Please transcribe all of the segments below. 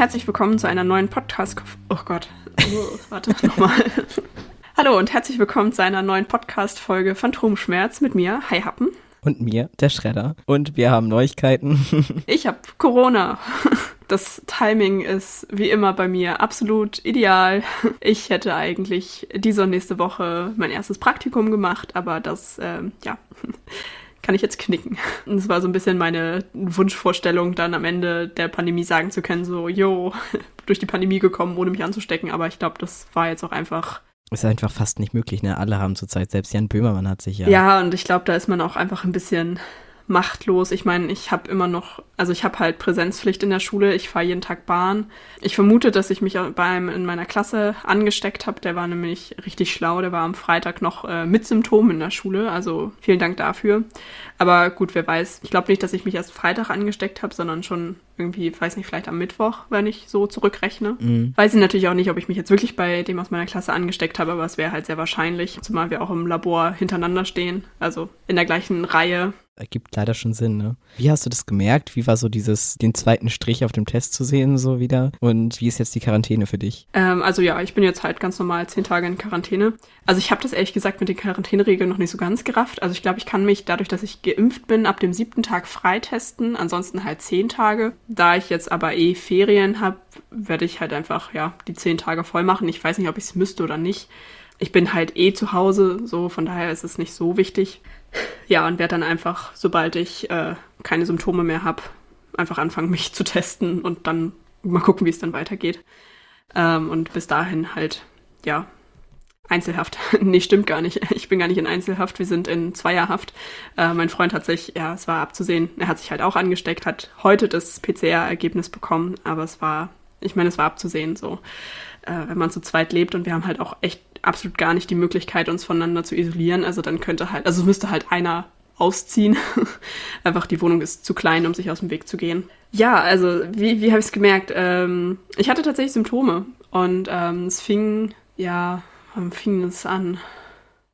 herzlich willkommen zu einer neuen Podcast. Oh Gott. Oh, warte, nochmal. Hallo und herzlich willkommen zu einer neuen Podcast-Folge Phantomschmerz mit mir, Hi Happen. Und mir, der Schredder. Und wir haben Neuigkeiten. ich habe Corona. Das Timing ist wie immer bei mir absolut ideal. Ich hätte eigentlich diese und nächste Woche mein erstes Praktikum gemacht, aber das, äh, ja, kann ich jetzt knicken. Und es war so ein bisschen meine Wunschvorstellung, dann am Ende der Pandemie sagen zu können, so, yo, durch die Pandemie gekommen, ohne mich anzustecken. Aber ich glaube, das war jetzt auch einfach ist einfach fast nicht möglich, ne? Alle haben zurzeit, selbst Jan Böhmermann hat sich ja. Ja, und ich glaube, da ist man auch einfach ein bisschen machtlos. Ich meine, ich habe immer noch, also ich habe halt Präsenzpflicht in der Schule, ich fahre jeden Tag Bahn. Ich vermute, dass ich mich beim in meiner Klasse angesteckt habe. Der war nämlich richtig schlau, der war am Freitag noch äh, mit Symptomen in der Schule, also vielen Dank dafür. Aber gut, wer weiß. Ich glaube nicht, dass ich mich erst Freitag angesteckt habe, sondern schon irgendwie, weiß nicht, vielleicht am Mittwoch, wenn ich so zurückrechne. Mhm. Weiß ich natürlich auch nicht, ob ich mich jetzt wirklich bei dem aus meiner Klasse angesteckt habe, aber es wäre halt sehr wahrscheinlich, zumal wir auch im Labor hintereinander stehen, also in der gleichen Reihe ergibt leider schon Sinn, ne? Wie hast du das gemerkt? Wie war so dieses, den zweiten Strich auf dem Test zu sehen, so wieder? Und wie ist jetzt die Quarantäne für dich? Ähm, also ja, ich bin jetzt halt ganz normal zehn Tage in Quarantäne. Also ich habe das ehrlich gesagt mit den Quarantäneregeln noch nicht so ganz gerafft. Also ich glaube, ich kann mich dadurch, dass ich geimpft bin, ab dem siebten Tag freitesten. Ansonsten halt zehn Tage. Da ich jetzt aber eh Ferien habe, werde ich halt einfach, ja, die zehn Tage voll machen. Ich weiß nicht, ob ich es müsste oder nicht. Ich bin halt eh zu Hause, so von daher ist es nicht so wichtig. Ja, und werde dann einfach, sobald ich äh, keine Symptome mehr habe, einfach anfangen, mich zu testen und dann mal gucken, wie es dann weitergeht. Ähm, und bis dahin halt, ja, Einzelhaft. nee, stimmt gar nicht. Ich bin gar nicht in Einzelhaft. Wir sind in Zweierhaft. Äh, mein Freund hat sich, ja, es war abzusehen, er hat sich halt auch angesteckt, hat heute das PCR-Ergebnis bekommen, aber es war, ich meine, es war abzusehen so, äh, wenn man zu zweit lebt und wir haben halt auch echt absolut gar nicht die Möglichkeit, uns voneinander zu isolieren. Also dann könnte halt, also müsste halt einer ausziehen. Einfach die Wohnung ist zu klein, um sich aus dem Weg zu gehen. Ja, also wie, wie habe ich es gemerkt? Ähm, ich hatte tatsächlich Symptome und ähm, es fing, ja, wann fing es an?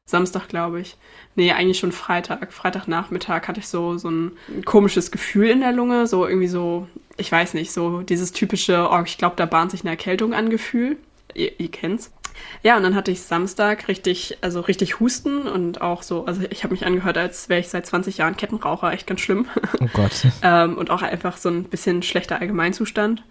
Samstag, glaube ich. Nee, eigentlich schon Freitag. Freitagnachmittag hatte ich so, so ein komisches Gefühl in der Lunge. So irgendwie so, ich weiß nicht, so dieses typische, oh, ich glaube, da bahnt sich eine Erkältung an Gefühl. Ihr, ihr kennt's. Ja, und dann hatte ich Samstag richtig, also richtig Husten und auch so, also ich habe mich angehört, als wäre ich seit 20 Jahren Kettenraucher, echt ganz schlimm. Oh Gott. ähm, und auch einfach so ein bisschen schlechter Allgemeinzustand.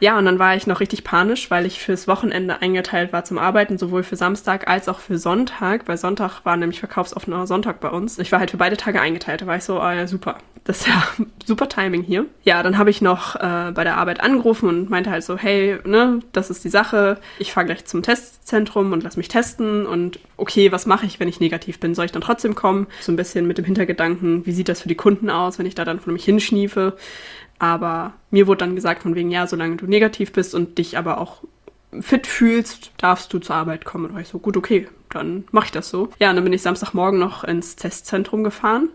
Ja, und dann war ich noch richtig panisch, weil ich fürs Wochenende eingeteilt war zum Arbeiten, sowohl für Samstag als auch für Sonntag, weil Sonntag war nämlich verkaufsoffener Sonntag bei uns. Ich war halt für beide Tage eingeteilt. Da war ich so, oh ja, super. Das ist ja super Timing hier. Ja, dann habe ich noch äh, bei der Arbeit angerufen und meinte halt so, hey, ne, das ist die Sache. Ich fahre gleich zum Testzentrum und lass mich testen. Und okay, was mache ich, wenn ich negativ bin? Soll ich dann trotzdem kommen? So ein bisschen mit dem Hintergedanken, wie sieht das für die Kunden aus, wenn ich da dann von mich hinschniefe? Aber mir wurde dann gesagt von wegen, ja, solange du negativ bist und dich aber auch fit fühlst, darfst du zur Arbeit kommen. Und war ich so, gut, okay, dann mache ich das so. Ja, und dann bin ich Samstagmorgen noch ins Testzentrum gefahren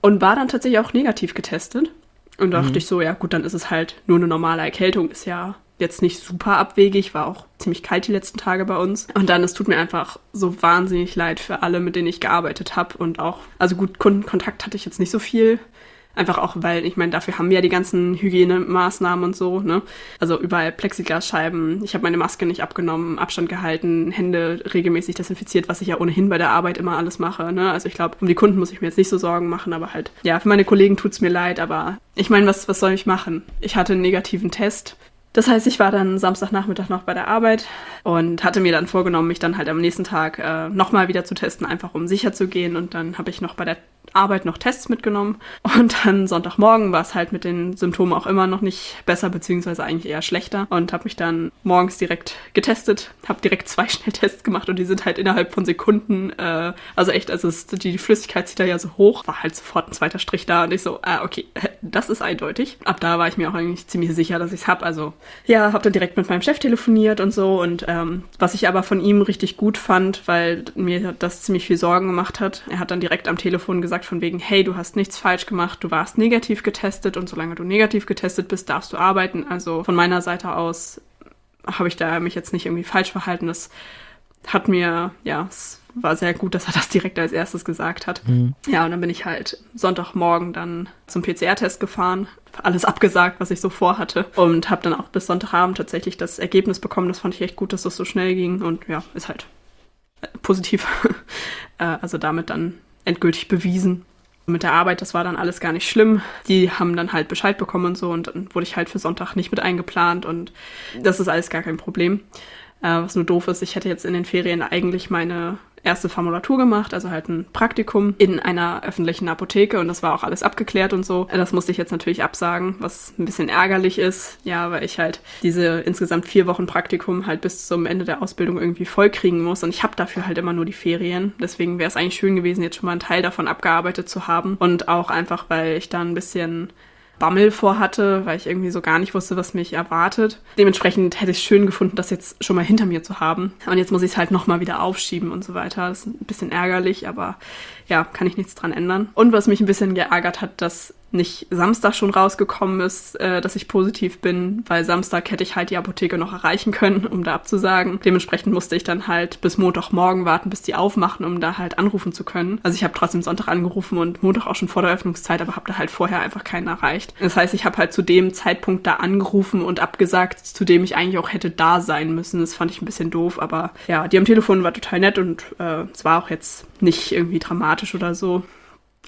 und war dann tatsächlich auch negativ getestet. Und dachte mhm. ich so, ja gut, dann ist es halt nur eine normale Erkältung, ist ja jetzt nicht super abwegig, war auch ziemlich kalt die letzten Tage bei uns. Und dann, es tut mir einfach so wahnsinnig leid für alle, mit denen ich gearbeitet habe und auch, also gut, Kundenkontakt hatte ich jetzt nicht so viel. Einfach auch, weil, ich meine, dafür haben wir ja die ganzen Hygienemaßnahmen und so, ne? Also überall Plexiglasscheiben, ich habe meine Maske nicht abgenommen, Abstand gehalten, Hände regelmäßig desinfiziert, was ich ja ohnehin bei der Arbeit immer alles mache, ne? Also ich glaube, um die Kunden muss ich mir jetzt nicht so Sorgen machen, aber halt, ja, für meine Kollegen tut's mir leid, aber ich meine, was, was soll ich machen? Ich hatte einen negativen Test. Das heißt, ich war dann Samstagnachmittag noch bei der Arbeit und hatte mir dann vorgenommen, mich dann halt am nächsten Tag äh, nochmal wieder zu testen, einfach um sicher zu gehen. Und dann habe ich noch bei der Arbeit noch Tests mitgenommen. Und dann Sonntagmorgen war es halt mit den Symptomen auch immer noch nicht besser, beziehungsweise eigentlich eher schlechter. Und habe mich dann morgens direkt getestet, habe direkt zwei Schnelltests gemacht und die sind halt innerhalb von Sekunden, äh, also echt, also es, die, Flüssigkeit zieht da ja so hoch, war halt sofort ein zweiter Strich da und ich so, ah, okay, das ist eindeutig. Ab da war ich mir auch eigentlich ziemlich sicher, dass ich es habe. Also ja, habe dann direkt mit meinem Chef telefoniert und so. Und ähm, was ich aber von ihm richtig gut fand, weil mir das ziemlich viel Sorgen gemacht hat, er hat dann direkt am Telefon gesagt, gesagt von wegen, hey, du hast nichts falsch gemacht, du warst negativ getestet und solange du negativ getestet bist, darfst du arbeiten. Also von meiner Seite aus habe ich da mich jetzt nicht irgendwie falsch verhalten. Das hat mir, ja, es war sehr gut, dass er das direkt als erstes gesagt hat. Mhm. Ja, und dann bin ich halt Sonntagmorgen dann zum PCR-Test gefahren, alles abgesagt, was ich so vorhatte und habe dann auch bis Sonntagabend tatsächlich das Ergebnis bekommen. Das fand ich echt gut, dass das so schnell ging und ja, ist halt positiv. Äh, also damit dann endgültig bewiesen. Mit der Arbeit, das war dann alles gar nicht schlimm. Die haben dann halt Bescheid bekommen und so und dann wurde ich halt für Sonntag nicht mit eingeplant und das ist alles gar kein Problem. Äh, was nur doof ist, ich hätte jetzt in den Ferien eigentlich meine erste Formulatur gemacht, also halt ein Praktikum in einer öffentlichen Apotheke und das war auch alles abgeklärt und so. Das musste ich jetzt natürlich absagen, was ein bisschen ärgerlich ist, ja, weil ich halt diese insgesamt vier Wochen Praktikum halt bis zum Ende der Ausbildung irgendwie vollkriegen muss und ich habe dafür halt immer nur die Ferien. Deswegen wäre es eigentlich schön gewesen, jetzt schon mal einen Teil davon abgearbeitet zu haben und auch einfach, weil ich da ein bisschen Bammel vorhatte, weil ich irgendwie so gar nicht wusste, was mich erwartet. Dementsprechend hätte ich es schön gefunden, das jetzt schon mal hinter mir zu haben. Und jetzt muss ich es halt nochmal wieder aufschieben und so weiter. Das ist ein bisschen ärgerlich, aber ja, kann ich nichts dran ändern. Und was mich ein bisschen geärgert hat, dass nicht Samstag schon rausgekommen ist, äh, dass ich positiv bin, weil Samstag hätte ich halt die Apotheke noch erreichen können, um da abzusagen. Dementsprechend musste ich dann halt bis Montagmorgen warten, bis die aufmachen, um da halt anrufen zu können. Also ich habe trotzdem Sonntag angerufen und Montag auch schon vor der Öffnungszeit, aber habe da halt vorher einfach keinen erreicht. Das heißt, ich habe halt zu dem Zeitpunkt da angerufen und abgesagt, zu dem ich eigentlich auch hätte da sein müssen. Das fand ich ein bisschen doof, aber ja, die am Telefon war total nett und äh, es war auch jetzt nicht irgendwie dramatisch oder so.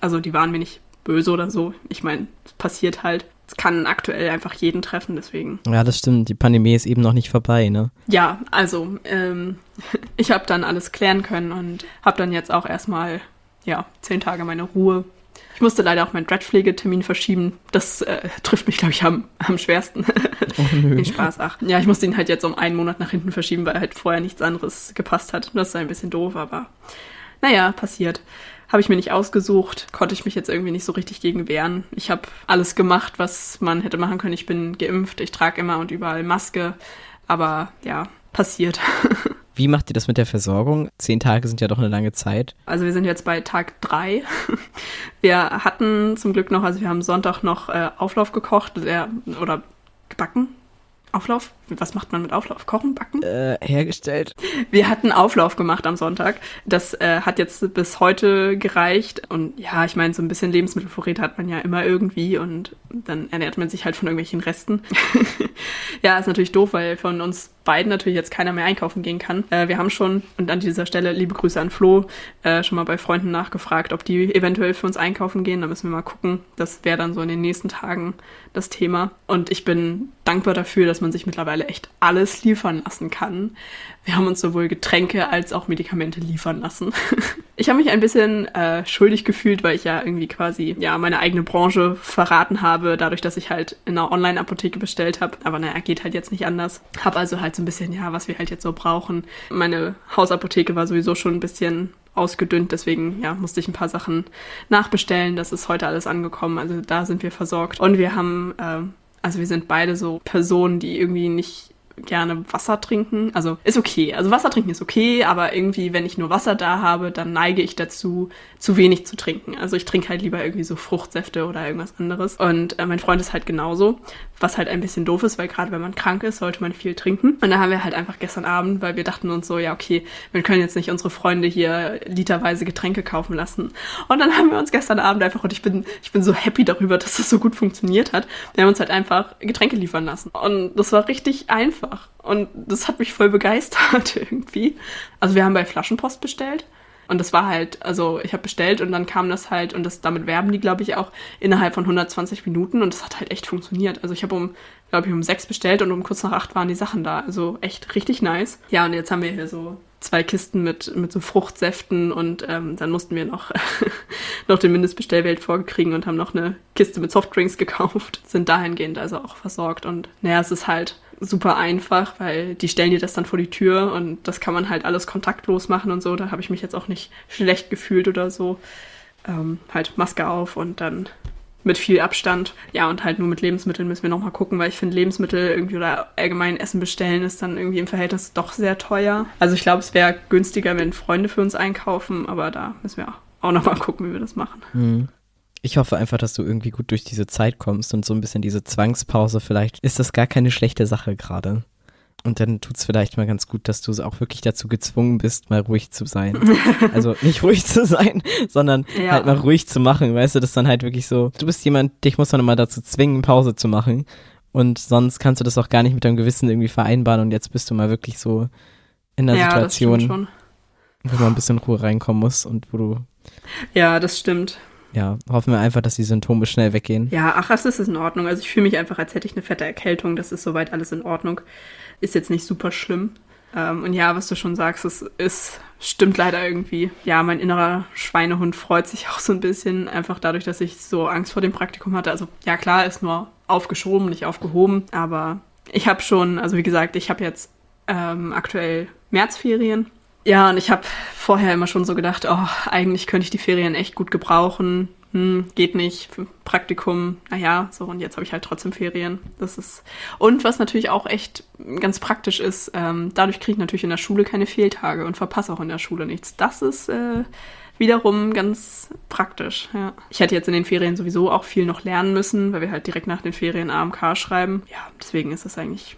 Also die waren mir nicht böse oder so. Ich meine, es passiert halt. Es kann aktuell einfach jeden treffen, deswegen. Ja, das stimmt. Die Pandemie ist eben noch nicht vorbei, ne? Ja, also ähm, ich habe dann alles klären können und habe dann jetzt auch erstmal, ja, zehn Tage meine Ruhe. Ich musste leider auch meinen Dreadpflegetermin verschieben. Das äh, trifft mich, glaube ich, am, am schwersten. Oh, nö. Den Spaß, ach. Ja, ich musste ihn halt jetzt um einen Monat nach hinten verschieben, weil halt vorher nichts anderes gepasst hat. Das ist ein bisschen doof, aber naja, passiert. Habe ich mir nicht ausgesucht, konnte ich mich jetzt irgendwie nicht so richtig gegen wehren. Ich habe alles gemacht, was man hätte machen können. Ich bin geimpft, ich trage immer und überall Maske, aber ja, passiert. Wie macht ihr das mit der Versorgung? Zehn Tage sind ja doch eine lange Zeit. Also wir sind jetzt bei Tag drei. Wir hatten zum Glück noch, also wir haben Sonntag noch äh, Auflauf gekocht der, oder gebacken. Auflauf? Was macht man mit Auflauf? Kochen, backen? Äh, hergestellt. Wir hatten Auflauf gemacht am Sonntag. Das äh, hat jetzt bis heute gereicht. Und ja, ich meine, so ein bisschen Lebensmittelvorräte hat man ja immer irgendwie und dann ernährt man sich halt von irgendwelchen Resten. ja, ist natürlich doof, weil von uns beiden natürlich jetzt keiner mehr einkaufen gehen kann. Äh, wir haben schon, und an dieser Stelle liebe Grüße an Flo, äh, schon mal bei Freunden nachgefragt, ob die eventuell für uns einkaufen gehen. Da müssen wir mal gucken. Das wäre dann so in den nächsten Tagen das Thema. Und ich bin dankbar dafür, dass man sich mittlerweile echt alles liefern lassen kann. Wir haben uns sowohl Getränke als auch Medikamente liefern lassen. Ich habe mich ein bisschen äh, schuldig gefühlt, weil ich ja irgendwie quasi ja meine eigene Branche verraten habe, dadurch, dass ich halt in einer Online-Apotheke bestellt habe. Aber naja, geht halt jetzt nicht anders. Hab also halt so ein bisschen, ja, was wir halt jetzt so brauchen. Meine Hausapotheke war sowieso schon ein bisschen ausgedünnt, deswegen ja, musste ich ein paar Sachen nachbestellen. Das ist heute alles angekommen, also da sind wir versorgt. Und wir haben, äh, also wir sind beide so Personen, die irgendwie nicht gerne Wasser trinken. Also ist okay. Also Wasser trinken ist okay, aber irgendwie, wenn ich nur Wasser da habe, dann neige ich dazu, zu wenig zu trinken. Also ich trinke halt lieber irgendwie so Fruchtsäfte oder irgendwas anderes. Und äh, mein Freund ist halt genauso, was halt ein bisschen doof ist, weil gerade wenn man krank ist, sollte man viel trinken. Und da haben wir halt einfach gestern Abend, weil wir dachten uns so, ja okay, wir können jetzt nicht unsere Freunde hier literweise Getränke kaufen lassen. Und dann haben wir uns gestern Abend einfach, und ich bin, ich bin so happy darüber, dass das so gut funktioniert hat, wir haben uns halt einfach Getränke liefern lassen. Und das war richtig einfach. Und das hat mich voll begeistert irgendwie. Also wir haben bei Flaschenpost bestellt. Und das war halt, also ich habe bestellt und dann kam das halt, und das damit werben die, glaube ich, auch innerhalb von 120 Minuten und das hat halt echt funktioniert. Also ich habe um, glaube ich, um sechs bestellt und um kurz nach acht waren die Sachen da. Also echt richtig nice. Ja, und jetzt haben wir hier so zwei Kisten mit, mit so Fruchtsäften und ähm, dann mussten wir noch, noch den Mindestbestellwert vorgekriegen und haben noch eine Kiste mit Softdrinks gekauft. Sind dahingehend also auch versorgt. Und naja, es ist halt super einfach, weil die stellen dir das dann vor die Tür und das kann man halt alles kontaktlos machen und so. Da habe ich mich jetzt auch nicht schlecht gefühlt oder so. Ähm, halt Maske auf und dann mit viel Abstand. Ja, und halt nur mit Lebensmitteln müssen wir nochmal gucken, weil ich finde, Lebensmittel irgendwie oder allgemein Essen bestellen ist dann irgendwie im Verhältnis doch sehr teuer. Also ich glaube, es wäre günstiger, wenn Freunde für uns einkaufen, aber da müssen wir auch nochmal gucken, wie wir das machen. Hm. Ich hoffe einfach, dass du irgendwie gut durch diese Zeit kommst und so ein bisschen diese Zwangspause vielleicht ist das gar keine schlechte Sache gerade. Und dann tut es vielleicht mal ganz gut, dass du auch wirklich dazu gezwungen bist, mal ruhig zu sein. also nicht ruhig zu sein, sondern ja. halt mal ruhig zu machen. Weißt du, das ist dann halt wirklich so, du bist jemand, dich muss man immer dazu zwingen, Pause zu machen. Und sonst kannst du das auch gar nicht mit deinem Gewissen irgendwie vereinbaren. Und jetzt bist du mal wirklich so in der ja, Situation, wo man ein bisschen Ruhe reinkommen muss und wo du. Ja, das stimmt. Ja, hoffen wir einfach, dass die Symptome schnell weggehen. Ja, ach, das ist in Ordnung. Also ich fühle mich einfach, als hätte ich eine fette Erkältung. Das ist soweit alles in Ordnung. Ist jetzt nicht super schlimm. Ähm, und ja, was du schon sagst, es ist, stimmt leider irgendwie. Ja, mein innerer Schweinehund freut sich auch so ein bisschen, einfach dadurch, dass ich so Angst vor dem Praktikum hatte. Also ja, klar, ist nur aufgeschoben, nicht aufgehoben. Aber ich habe schon, also wie gesagt, ich habe jetzt ähm, aktuell Märzferien ja, und ich habe vorher immer schon so gedacht, oh, eigentlich könnte ich die Ferien echt gut gebrauchen. Hm, geht nicht, Praktikum, naja, so und jetzt habe ich halt trotzdem Ferien. Das ist und was natürlich auch echt ganz praktisch ist, ähm, dadurch kriege ich natürlich in der Schule keine Fehltage und verpasse auch in der Schule nichts. Das ist äh, wiederum ganz praktisch. Ja. Ich hätte jetzt in den Ferien sowieso auch viel noch lernen müssen, weil wir halt direkt nach den Ferien AMK schreiben. Ja, deswegen ist es eigentlich.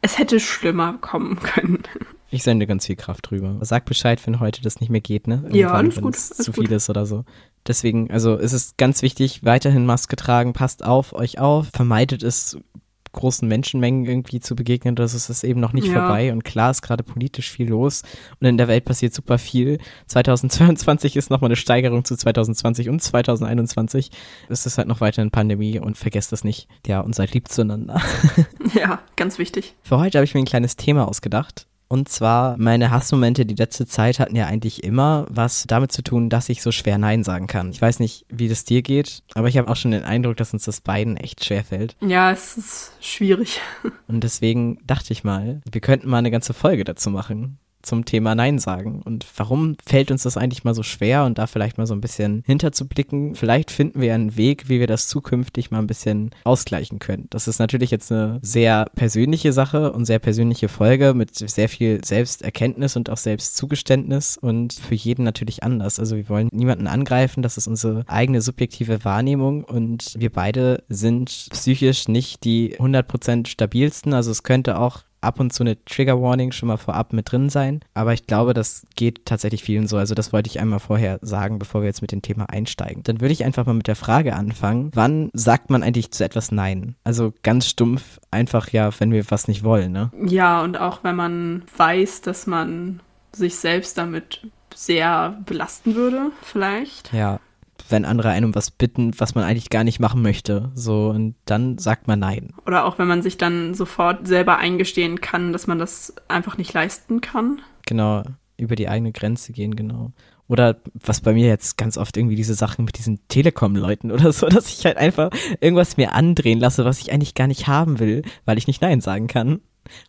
Es hätte schlimmer kommen können. Ich sende ganz viel Kraft drüber. Sag Bescheid, wenn heute das nicht mehr geht, ne? Irgendwann, ja, alles gut. Alles zu viel ist oder so. Deswegen, also es ist ganz wichtig, weiterhin Maske tragen, passt auf euch auf, vermeidet es großen Menschenmengen irgendwie zu begegnen, das ist es eben noch nicht ja. vorbei. Und klar ist gerade politisch viel los und in der Welt passiert super viel. 2022 ist nochmal eine Steigerung zu 2020 und 2021. Es ist halt noch weiterhin Pandemie und vergesst das nicht. Ja, und seid lieb zueinander. Ja, ganz wichtig. Für heute habe ich mir ein kleines Thema ausgedacht. Und zwar, meine Hassmomente die letzte Zeit hatten ja eigentlich immer was damit zu tun, dass ich so schwer Nein sagen kann. Ich weiß nicht, wie das dir geht, aber ich habe auch schon den Eindruck, dass uns das beiden echt schwer fällt. Ja, es ist schwierig. Und deswegen dachte ich mal, wir könnten mal eine ganze Folge dazu machen zum Thema Nein sagen. Und warum fällt uns das eigentlich mal so schwer und da vielleicht mal so ein bisschen hinterzublicken? Vielleicht finden wir einen Weg, wie wir das zukünftig mal ein bisschen ausgleichen können. Das ist natürlich jetzt eine sehr persönliche Sache und sehr persönliche Folge mit sehr viel Selbsterkenntnis und auch Selbstzugeständnis und für jeden natürlich anders. Also wir wollen niemanden angreifen, das ist unsere eigene subjektive Wahrnehmung und wir beide sind psychisch nicht die 100% stabilsten. Also es könnte auch ab und zu eine Trigger Warning schon mal vorab mit drin sein. Aber ich glaube, das geht tatsächlich vielen so. Also das wollte ich einmal vorher sagen, bevor wir jetzt mit dem Thema einsteigen. Dann würde ich einfach mal mit der Frage anfangen, wann sagt man eigentlich zu etwas Nein? Also ganz stumpf, einfach ja, wenn wir was nicht wollen, ne? Ja, und auch wenn man weiß, dass man sich selbst damit sehr belasten würde, vielleicht. Ja wenn andere einen um was bitten, was man eigentlich gar nicht machen möchte. So, und dann sagt man nein. Oder auch wenn man sich dann sofort selber eingestehen kann, dass man das einfach nicht leisten kann. Genau, über die eigene Grenze gehen, genau. Oder was bei mir jetzt ganz oft irgendwie diese Sachen mit diesen Telekom-Leuten oder so, dass ich halt einfach irgendwas mir andrehen lasse, was ich eigentlich gar nicht haben will, weil ich nicht Nein sagen kann.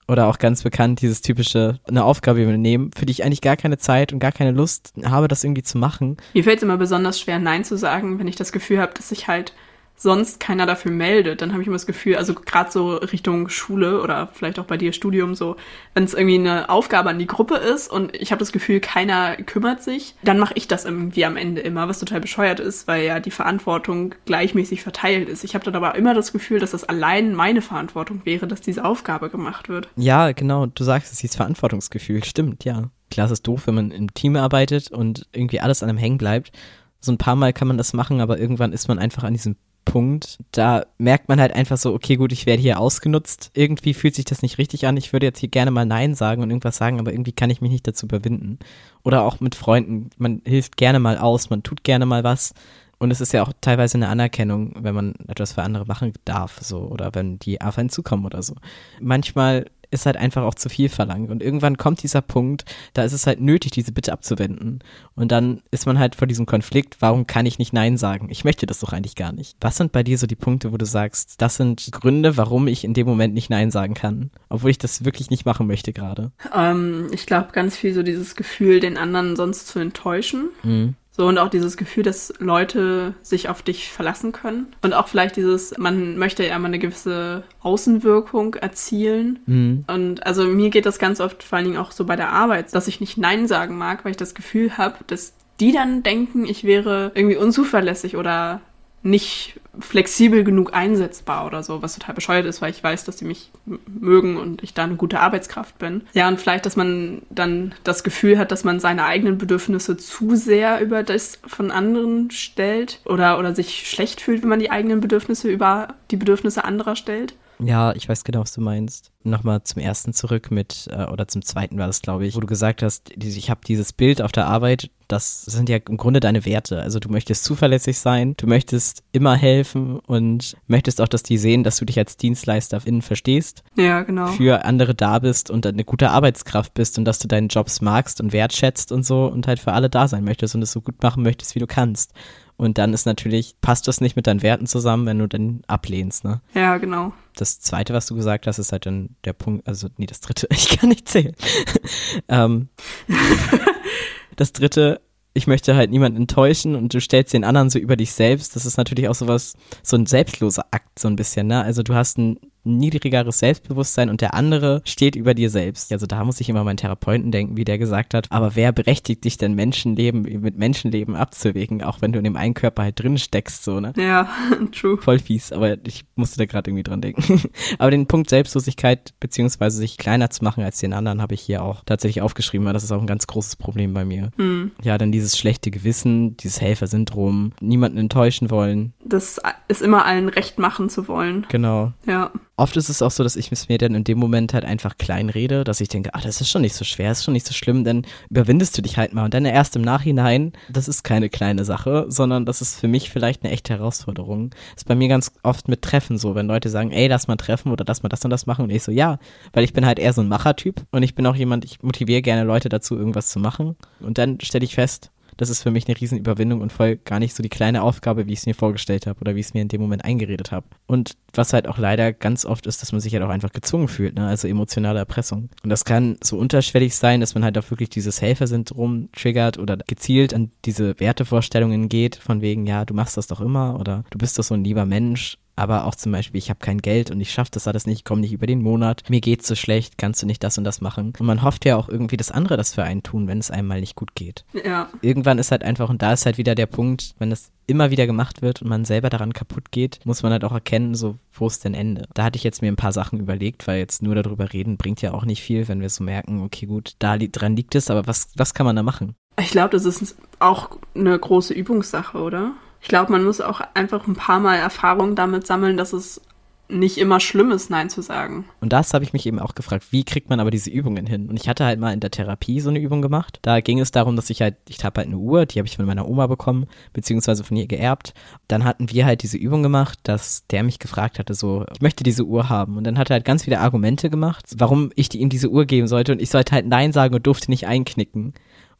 Oder auch ganz bekannt, dieses typische, eine Aufgabe übernehmen, für die ich eigentlich gar keine Zeit und gar keine Lust habe, das irgendwie zu machen. Mir fällt es immer besonders schwer, Nein zu sagen, wenn ich das Gefühl habe, dass ich halt sonst keiner dafür meldet, dann habe ich immer das Gefühl, also gerade so Richtung Schule oder vielleicht auch bei dir Studium so, wenn es irgendwie eine Aufgabe an die Gruppe ist und ich habe das Gefühl, keiner kümmert sich, dann mache ich das irgendwie am Ende immer, was total bescheuert ist, weil ja die Verantwortung gleichmäßig verteilt ist. Ich habe dann aber immer das Gefühl, dass das allein meine Verantwortung wäre, dass diese Aufgabe gemacht wird. Ja, genau, du sagst es, dieses Verantwortungsgefühl, stimmt, ja. Klar, es ist doof, wenn man im Team arbeitet und irgendwie alles an einem hängen bleibt so ein paar Mal kann man das machen, aber irgendwann ist man einfach an diesem Punkt. Da merkt man halt einfach so, okay, gut, ich werde hier ausgenutzt. Irgendwie fühlt sich das nicht richtig an. Ich würde jetzt hier gerne mal Nein sagen und irgendwas sagen, aber irgendwie kann ich mich nicht dazu überwinden. Oder auch mit Freunden. Man hilft gerne mal aus, man tut gerne mal was. Und es ist ja auch teilweise eine Anerkennung, wenn man etwas für andere machen darf, so, oder wenn die auf einen zukommen oder so. Manchmal ist halt einfach auch zu viel verlangt. Und irgendwann kommt dieser Punkt, da ist es halt nötig, diese Bitte abzuwenden. Und dann ist man halt vor diesem Konflikt, warum kann ich nicht Nein sagen? Ich möchte das doch eigentlich gar nicht. Was sind bei dir so die Punkte, wo du sagst, das sind Gründe, warum ich in dem Moment nicht Nein sagen kann? Obwohl ich das wirklich nicht machen möchte gerade. Ähm, ich glaube, ganz viel so dieses Gefühl, den anderen sonst zu enttäuschen. Mhm. So und auch dieses Gefühl, dass Leute sich auf dich verlassen können. Und auch vielleicht dieses, man möchte ja immer eine gewisse Außenwirkung erzielen. Mhm. Und also mir geht das ganz oft vor allen Dingen auch so bei der Arbeit, dass ich nicht Nein sagen mag, weil ich das Gefühl habe, dass die dann denken, ich wäre irgendwie unzuverlässig oder nicht flexibel genug einsetzbar oder so, was total bescheuert ist, weil ich weiß, dass die mich mögen und ich da eine gute Arbeitskraft bin. Ja, und vielleicht, dass man dann das Gefühl hat, dass man seine eigenen Bedürfnisse zu sehr über das von anderen stellt oder, oder sich schlecht fühlt, wenn man die eigenen Bedürfnisse über die Bedürfnisse anderer stellt. Ja, ich weiß genau, was du meinst. Nochmal zum ersten zurück mit, äh, oder zum zweiten war das, glaube ich, wo du gesagt hast, ich habe dieses Bild auf der Arbeit, das sind ja im Grunde deine Werte. Also du möchtest zuverlässig sein, du möchtest immer helfen und möchtest auch, dass die sehen, dass du dich als Dienstleister innen verstehst. Ja, genau. Für andere da bist und eine gute Arbeitskraft bist und dass du deinen Jobs magst und wertschätzt und so und halt für alle da sein möchtest und es so gut machen möchtest, wie du kannst. Und dann ist natürlich, passt das nicht mit deinen Werten zusammen, wenn du dann ablehnst, ne? Ja, genau. Das zweite, was du gesagt hast, ist halt dann der Punkt, also nee, das dritte, ich kann nicht zählen. ähm, das dritte, ich möchte halt niemanden enttäuschen und du stellst den anderen so über dich selbst. Das ist natürlich auch sowas, so ein selbstloser Akt, so ein bisschen, ne? Also du hast ein niedrigeres Selbstbewusstsein und der andere steht über dir selbst. Also da muss ich immer meinen Therapeuten denken, wie der gesagt hat, aber wer berechtigt dich denn Menschenleben mit Menschenleben abzuwägen, auch wenn du in dem einen Körper halt drin steckst, so, ne? Ja, true. Voll fies, aber ich musste da gerade irgendwie dran denken. aber den Punkt Selbstlosigkeit beziehungsweise sich kleiner zu machen als den anderen habe ich hier auch tatsächlich aufgeschrieben, weil das ist auch ein ganz großes Problem bei mir. Hm. Ja, dann dieses schlechte Gewissen, dieses Helfersyndrom, niemanden enttäuschen wollen. Das ist immer allen recht machen zu wollen. Genau. Ja. Oft ist es auch so, dass ich es mir dann in dem Moment halt einfach klein rede, dass ich denke, ah, das ist schon nicht so schwer, ist schon nicht so schlimm, dann überwindest du dich halt mal. Und dann erst im Nachhinein, das ist keine kleine Sache, sondern das ist für mich vielleicht eine echte Herausforderung. Das ist bei mir ganz oft mit Treffen so, wenn Leute sagen, ey, lass mal treffen oder lass mal das und das machen. Und ich so, ja, weil ich bin halt eher so ein Machertyp und ich bin auch jemand, ich motiviere gerne Leute dazu, irgendwas zu machen. Und dann stelle ich fest, das ist für mich eine Riesenüberwindung und voll gar nicht so die kleine Aufgabe, wie ich es mir vorgestellt habe oder wie ich es mir in dem Moment eingeredet habe. Und was halt auch leider ganz oft ist, dass man sich halt auch einfach gezwungen fühlt, ne? also emotionale Erpressung. Und das kann so unterschwellig sein, dass man halt auch wirklich dieses Helfersyndrom triggert oder gezielt an diese Wertevorstellungen geht, von wegen, ja, du machst das doch immer oder du bist doch so ein lieber Mensch aber auch zum Beispiel, ich habe kein Geld und ich schaffe das alles nicht, ich komme nicht über den Monat, mir geht's so schlecht, kannst du nicht das und das machen. Und man hofft ja auch irgendwie, dass andere das für einen tun, wenn es einem mal nicht gut geht. Ja. Irgendwann ist halt einfach, und da ist halt wieder der Punkt, wenn das immer wieder gemacht wird und man selber daran kaputt geht, muss man halt auch erkennen, so, wo ist denn Ende? Da hatte ich jetzt mir ein paar Sachen überlegt, weil jetzt nur darüber reden bringt ja auch nicht viel, wenn wir so merken, okay, gut, da li dran liegt es, aber was, was kann man da machen? Ich glaube, das ist auch eine große Übungssache, oder? Ich glaube, man muss auch einfach ein paar Mal Erfahrung damit sammeln, dass es nicht immer schlimm ist, Nein zu sagen. Und das habe ich mich eben auch gefragt, wie kriegt man aber diese Übungen hin? Und ich hatte halt mal in der Therapie so eine Übung gemacht. Da ging es darum, dass ich halt, ich habe halt eine Uhr, die habe ich von meiner Oma bekommen, beziehungsweise von ihr geerbt. Dann hatten wir halt diese Übung gemacht, dass der mich gefragt hatte, so, ich möchte diese Uhr haben. Und dann hat er halt ganz viele Argumente gemacht, warum ich ihm diese Uhr geben sollte. Und ich sollte halt Nein sagen und durfte nicht einknicken.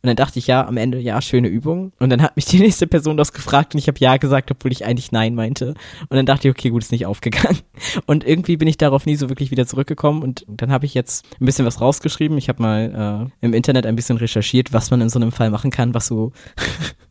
Und dann dachte ich ja am Ende, ja, schöne Übung. Und dann hat mich die nächste Person das gefragt und ich habe ja gesagt, obwohl ich eigentlich nein meinte. Und dann dachte ich, okay, gut, ist nicht aufgegangen. Und irgendwie bin ich darauf nie so wirklich wieder zurückgekommen. Und dann habe ich jetzt ein bisschen was rausgeschrieben. Ich habe mal äh, im Internet ein bisschen recherchiert, was man in so einem Fall machen kann, was so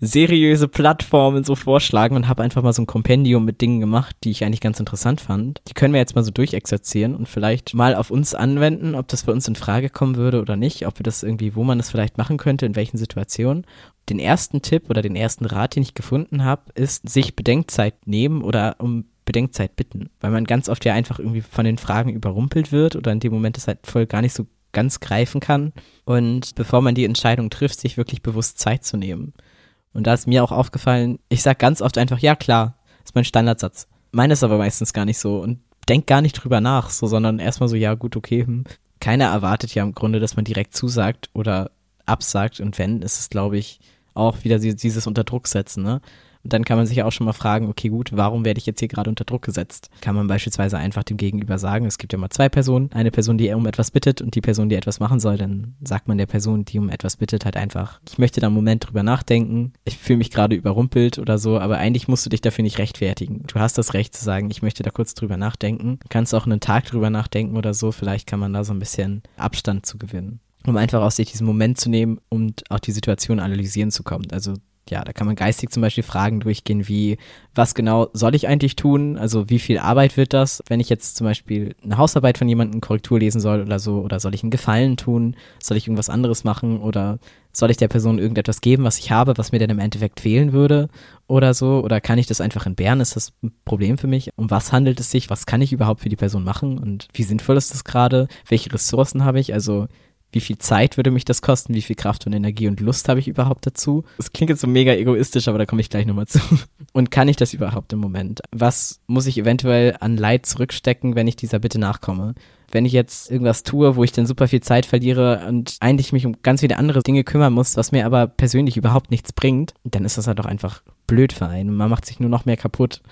seriöse Plattformen so vorschlagen und habe einfach mal so ein Kompendium mit Dingen gemacht, die ich eigentlich ganz interessant fand. Die können wir jetzt mal so durchexerzieren und vielleicht mal auf uns anwenden, ob das für uns in Frage kommen würde oder nicht, ob wir das irgendwie, wo man das vielleicht machen könnte, in welchen Situationen. Den ersten Tipp oder den ersten Rat, den ich gefunden habe, ist, sich Bedenkzeit nehmen oder um Bedenkzeit bitten, weil man ganz oft ja einfach irgendwie von den Fragen überrumpelt wird oder in dem Moment es halt voll gar nicht so ganz greifen kann. Und bevor man die Entscheidung trifft, sich wirklich bewusst Zeit zu nehmen. Und da ist mir auch aufgefallen, ich sag ganz oft einfach, ja klar, ist mein Standardsatz. Meine ist aber meistens gar nicht so und denk gar nicht drüber nach, so, sondern erstmal so, ja gut, okay, hm. Keiner erwartet ja im Grunde, dass man direkt zusagt oder absagt und wenn, ist es, glaube ich, auch wieder dieses unter Druck setzen, ne? Und dann kann man sich auch schon mal fragen, okay, gut, warum werde ich jetzt hier gerade unter Druck gesetzt? Kann man beispielsweise einfach dem Gegenüber sagen, es gibt ja mal zwei Personen, eine Person, die um etwas bittet und die Person, die etwas machen soll, dann sagt man der Person, die um etwas bittet, halt einfach, ich möchte da einen Moment drüber nachdenken, ich fühle mich gerade überrumpelt oder so, aber eigentlich musst du dich dafür nicht rechtfertigen. Du hast das Recht zu sagen, ich möchte da kurz drüber nachdenken. Du kannst auch einen Tag drüber nachdenken oder so, vielleicht kann man da so ein bisschen Abstand zu gewinnen um einfach aus sich diesen Moment zu nehmen und auch die Situation analysieren zu kommen. Also ja, da kann man geistig zum Beispiel Fragen durchgehen, wie, was genau soll ich eigentlich tun? Also wie viel Arbeit wird das, wenn ich jetzt zum Beispiel eine Hausarbeit von jemandem Korrektur lesen soll oder so, oder soll ich einen Gefallen tun? Soll ich irgendwas anderes machen? Oder soll ich der Person irgendetwas geben, was ich habe, was mir dann im Endeffekt fehlen würde? Oder so? Oder kann ich das einfach entbehren? Ist das ein Problem für mich? Um was handelt es sich? Was kann ich überhaupt für die Person machen? Und wie sinnvoll ist das gerade? Welche Ressourcen habe ich? Also wie viel Zeit würde mich das kosten, wie viel Kraft und Energie und Lust habe ich überhaupt dazu. Das klingt jetzt so mega egoistisch, aber da komme ich gleich nochmal zu. Und kann ich das überhaupt im Moment? Was muss ich eventuell an Leid zurückstecken, wenn ich dieser Bitte nachkomme? Wenn ich jetzt irgendwas tue, wo ich dann super viel Zeit verliere und eigentlich mich um ganz viele andere Dinge kümmern muss, was mir aber persönlich überhaupt nichts bringt, dann ist das halt doch einfach blöd für einen. Man macht sich nur noch mehr kaputt.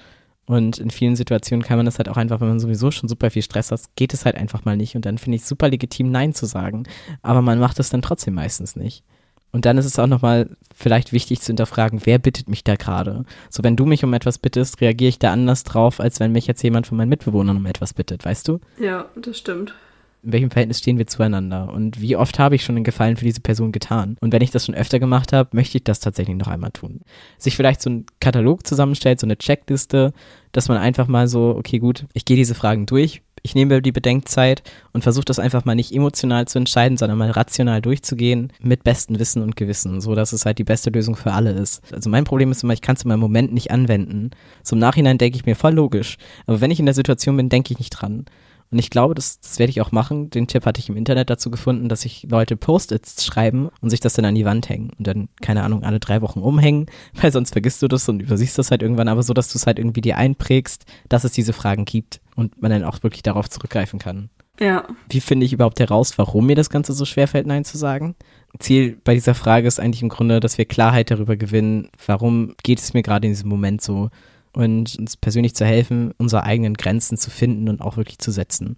Und in vielen Situationen kann man das halt auch einfach, wenn man sowieso schon super viel Stress hat, geht es halt einfach mal nicht. Und dann finde ich es super legitim, Nein zu sagen. Aber man macht es dann trotzdem meistens nicht. Und dann ist es auch nochmal vielleicht wichtig zu hinterfragen, wer bittet mich da gerade? So, wenn du mich um etwas bittest, reagiere ich da anders drauf, als wenn mich jetzt jemand von meinen Mitbewohnern um etwas bittet, weißt du? Ja, das stimmt in welchem Verhältnis stehen wir zueinander und wie oft habe ich schon einen Gefallen für diese Person getan. Und wenn ich das schon öfter gemacht habe, möchte ich das tatsächlich noch einmal tun. Sich vielleicht so ein Katalog zusammenstellt, so eine Checkliste, dass man einfach mal so, okay, gut, ich gehe diese Fragen durch, ich nehme die Bedenkzeit und versuche das einfach mal nicht emotional zu entscheiden, sondern mal rational durchzugehen mit bestem Wissen und Gewissen, so dass es halt die beste Lösung für alle ist. Also mein Problem ist immer, ich kann es in meinem Moment nicht anwenden. Im Nachhinein denke ich mir voll logisch, aber wenn ich in der Situation bin, denke ich nicht dran. Und ich glaube, das, das werde ich auch machen. Den Tipp hatte ich im Internet dazu gefunden, dass sich Leute Post-its schreiben und sich das dann an die Wand hängen und dann, keine Ahnung, alle drei Wochen umhängen, weil sonst vergisst du das und übersiehst das halt irgendwann, aber so, dass du es halt irgendwie dir einprägst, dass es diese Fragen gibt und man dann auch wirklich darauf zurückgreifen kann. Ja. Wie finde ich überhaupt heraus, warum mir das Ganze so schwer fällt, Nein zu sagen? Ziel bei dieser Frage ist eigentlich im Grunde, dass wir Klarheit darüber gewinnen, warum geht es mir gerade in diesem Moment so und uns persönlich zu helfen, unsere eigenen Grenzen zu finden und auch wirklich zu setzen.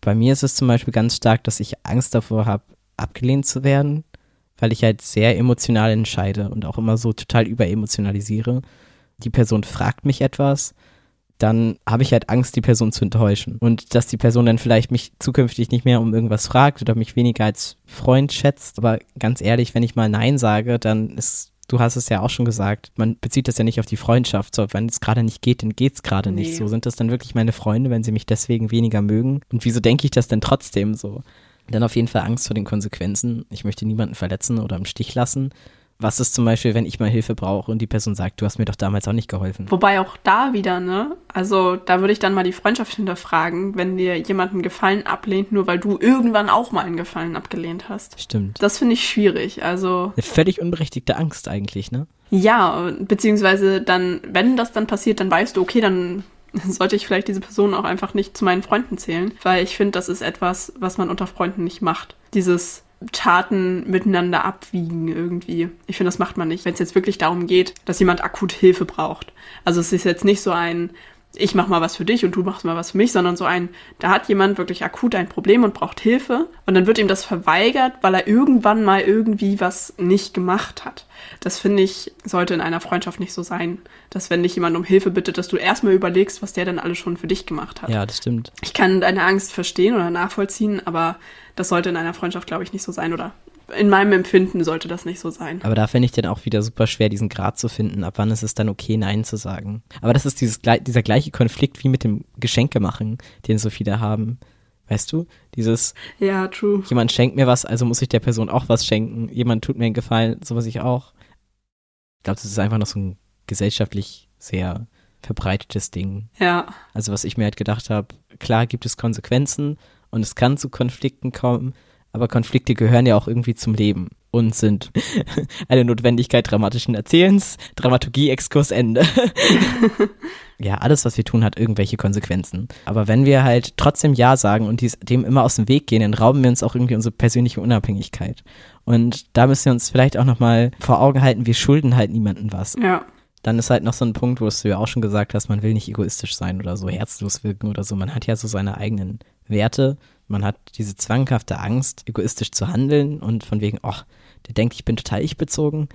Bei mir ist es zum Beispiel ganz stark, dass ich Angst davor habe, abgelehnt zu werden, weil ich halt sehr emotional entscheide und auch immer so total überemotionalisiere. Die Person fragt mich etwas, dann habe ich halt Angst, die Person zu enttäuschen. Und dass die Person dann vielleicht mich zukünftig nicht mehr um irgendwas fragt oder mich weniger als Freund schätzt. Aber ganz ehrlich, wenn ich mal Nein sage, dann ist du hast es ja auch schon gesagt, man bezieht das ja nicht auf die Freundschaft. So, wenn es gerade nicht geht, dann geht es gerade nee. nicht. So sind das dann wirklich meine Freunde, wenn sie mich deswegen weniger mögen. Und wieso denke ich das denn trotzdem so? Dann auf jeden Fall Angst vor den Konsequenzen. Ich möchte niemanden verletzen oder im Stich lassen. Was ist zum Beispiel, wenn ich mal Hilfe brauche und die Person sagt, du hast mir doch damals auch nicht geholfen? Wobei auch da wieder, ne? Also da würde ich dann mal die Freundschaft hinterfragen, wenn dir jemand einen Gefallen ablehnt, nur weil du irgendwann auch mal einen Gefallen abgelehnt hast. Stimmt. Das finde ich schwierig. Also. Eine völlig unberechtigte Angst eigentlich, ne? Ja, beziehungsweise dann, wenn das dann passiert, dann weißt du, okay, dann sollte ich vielleicht diese Person auch einfach nicht zu meinen Freunden zählen, weil ich finde, das ist etwas, was man unter Freunden nicht macht. Dieses Taten miteinander abwiegen irgendwie. Ich finde, das macht man nicht, wenn es jetzt wirklich darum geht, dass jemand akut Hilfe braucht. Also es ist jetzt nicht so ein, ich mach mal was für dich und du machst mal was für mich, sondern so ein, da hat jemand wirklich akut ein Problem und braucht Hilfe und dann wird ihm das verweigert, weil er irgendwann mal irgendwie was nicht gemacht hat. Das finde ich, sollte in einer Freundschaft nicht so sein, dass wenn dich jemand um Hilfe bittet, dass du erstmal überlegst, was der denn alles schon für dich gemacht hat. Ja, das stimmt. Ich kann deine Angst verstehen oder nachvollziehen, aber das sollte in einer Freundschaft, glaube ich, nicht so sein oder in meinem Empfinden sollte das nicht so sein. Aber da finde ich dann auch wieder super schwer, diesen Grad zu finden. Ab wann ist es dann okay, Nein zu sagen? Aber das ist dieses, dieser gleiche Konflikt wie mit dem Geschenke machen, den so viele haben. Weißt du? Dieses. Ja, true. Jemand schenkt mir was, also muss ich der Person auch was schenken. Jemand tut mir einen Gefallen, so was ich auch. Ich glaube, das ist einfach noch so ein gesellschaftlich sehr verbreitetes Ding. Ja. Also, was ich mir halt gedacht habe, klar gibt es Konsequenzen, und es kann zu Konflikten kommen, aber Konflikte gehören ja auch irgendwie zum Leben und sind eine Notwendigkeit dramatischen Erzählens. Dramaturgie-Exkurs Ende. ja, alles, was wir tun, hat irgendwelche Konsequenzen. Aber wenn wir halt trotzdem Ja sagen und dies, dem immer aus dem Weg gehen, dann rauben wir uns auch irgendwie unsere persönliche Unabhängigkeit. Und da müssen wir uns vielleicht auch nochmal vor Augen halten, wir schulden halt niemandem was. Ja. Dann ist halt noch so ein Punkt, wo du ja auch schon gesagt hast, man will nicht egoistisch sein oder so herzlos wirken oder so. Man hat ja so seine eigenen Werte. Man hat diese zwanghafte Angst, egoistisch zu handeln und von wegen, ach, der denkt, ich bin total ich-bezogen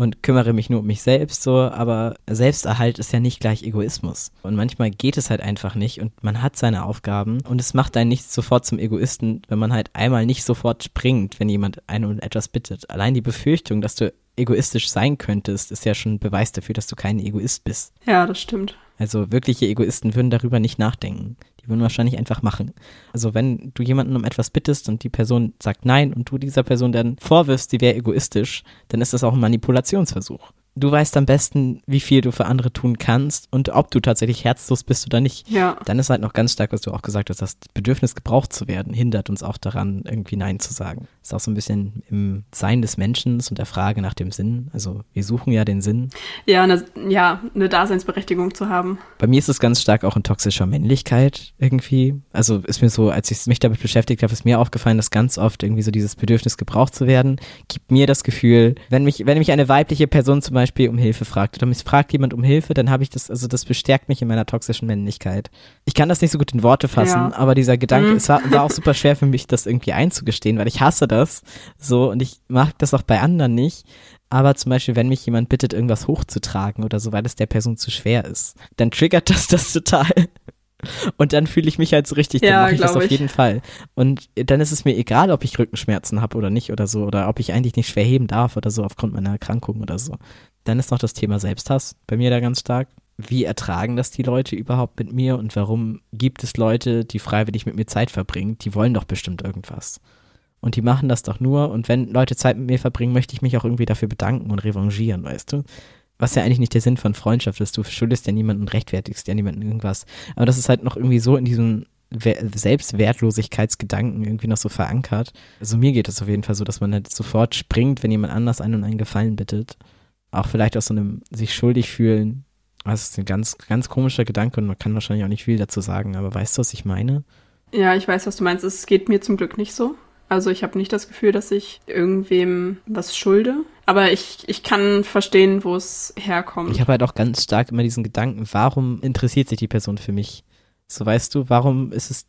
und kümmere mich nur um mich selbst so, aber Selbsterhalt ist ja nicht gleich Egoismus. Und manchmal geht es halt einfach nicht und man hat seine Aufgaben und es macht einen nicht sofort zum Egoisten, wenn man halt einmal nicht sofort springt, wenn jemand einen um etwas bittet. Allein die Befürchtung, dass du egoistisch sein könntest, ist ja schon ein Beweis dafür, dass du kein Egoist bist. Ja, das stimmt. Also wirkliche Egoisten würden darüber nicht nachdenken. Die würden wahrscheinlich einfach machen. Also wenn du jemanden um etwas bittest und die Person sagt nein und du dieser Person dann vorwirfst, sie wäre egoistisch, dann ist das auch ein Manipulationsversuch du weißt am besten, wie viel du für andere tun kannst und ob du tatsächlich herzlos bist oder nicht. Ja. Dann ist halt noch ganz stark, was du auch gesagt hast, das Bedürfnis gebraucht zu werden, hindert uns auch daran, irgendwie Nein zu sagen. Ist auch so ein bisschen im Sein des Menschen und der Frage nach dem Sinn. Also wir suchen ja den Sinn. Ja, eine, ja, eine Daseinsberechtigung zu haben. Bei mir ist es ganz stark auch in toxischer Männlichkeit irgendwie. Also ist mir so, als ich mich damit beschäftigt habe, ist mir aufgefallen, dass ganz oft irgendwie so dieses Bedürfnis gebraucht zu werden, gibt mir das Gefühl, wenn mich, wenn mich eine weibliche Person zum Beispiel um Hilfe fragt oder mich fragt jemand um Hilfe, dann habe ich das, also das bestärkt mich in meiner toxischen Männlichkeit. Ich kann das nicht so gut in Worte fassen, ja. aber dieser Gedanke, mhm. es war, war auch super schwer für mich, das irgendwie einzugestehen, weil ich hasse das so und ich mag das auch bei anderen nicht. Aber zum Beispiel, wenn mich jemand bittet, irgendwas hochzutragen oder so, weil es der Person zu schwer ist, dann triggert das das total. Und dann fühle ich mich halt so richtig, dann ja, mache ich das auf ich. jeden Fall. Und dann ist es mir egal, ob ich Rückenschmerzen habe oder nicht oder so, oder ob ich eigentlich nicht schwer heben darf oder so aufgrund meiner Erkrankung oder so. Dann ist noch das Thema Selbsthass bei mir da ganz stark. Wie ertragen das die Leute überhaupt mit mir und warum gibt es Leute, die freiwillig mit mir Zeit verbringen? Die wollen doch bestimmt irgendwas. Und die machen das doch nur. Und wenn Leute Zeit mit mir verbringen, möchte ich mich auch irgendwie dafür bedanken und revanchieren, weißt du? Was ja eigentlich nicht der Sinn von Freundschaft ist. Du schuldest ja niemanden und rechtfertigst ja niemanden irgendwas. Aber das ist halt noch irgendwie so in diesem Selbstwertlosigkeitsgedanken irgendwie noch so verankert. Also mir geht es auf jeden Fall so, dass man halt sofort springt, wenn jemand anders einen um einen Gefallen bittet. Auch vielleicht aus so einem sich schuldig fühlen. Das ist ein ganz, ganz komischer Gedanke und man kann wahrscheinlich auch nicht viel dazu sagen, aber weißt du, was ich meine? Ja, ich weiß, was du meinst. Es geht mir zum Glück nicht so. Also ich habe nicht das Gefühl, dass ich irgendwem was schulde. Aber ich, ich kann verstehen, wo es herkommt. Ich habe halt auch ganz stark immer diesen Gedanken, warum interessiert sich die Person für mich? So weißt du, warum ist es,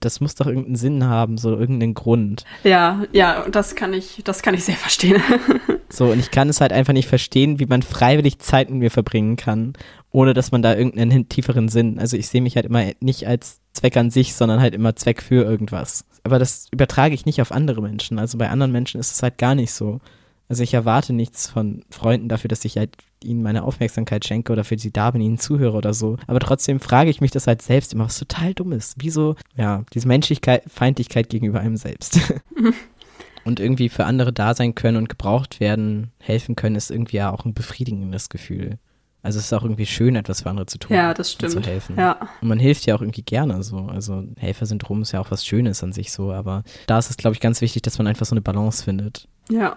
das muss doch irgendeinen Sinn haben, so irgendeinen Grund. Ja, ja, das kann ich, das kann ich sehr verstehen. so, und ich kann es halt einfach nicht verstehen, wie man freiwillig Zeit mit mir verbringen kann, ohne dass man da irgendeinen tieferen Sinn, also ich sehe mich halt immer nicht als Zweck an sich, sondern halt immer Zweck für irgendwas aber das übertrage ich nicht auf andere Menschen. Also bei anderen Menschen ist es halt gar nicht so. Also ich erwarte nichts von Freunden dafür, dass ich halt ihnen meine Aufmerksamkeit schenke oder für sie da bin, ihnen zuhöre oder so. Aber trotzdem frage ich mich das halt selbst immer, was total dumm ist. Wieso, ja, diese Menschlichkeit, Feindlichkeit gegenüber einem selbst. und irgendwie für andere da sein können und gebraucht werden, helfen können, ist irgendwie ja auch ein befriedigendes Gefühl. Also es ist auch irgendwie schön, etwas für andere zu tun. Ja, das stimmt. zu helfen. Ja. Und man hilft ja auch irgendwie gerne so. Also Helfersyndrom ist ja auch was Schönes an sich so, aber da ist es, glaube ich, ganz wichtig, dass man einfach so eine Balance findet. Ja.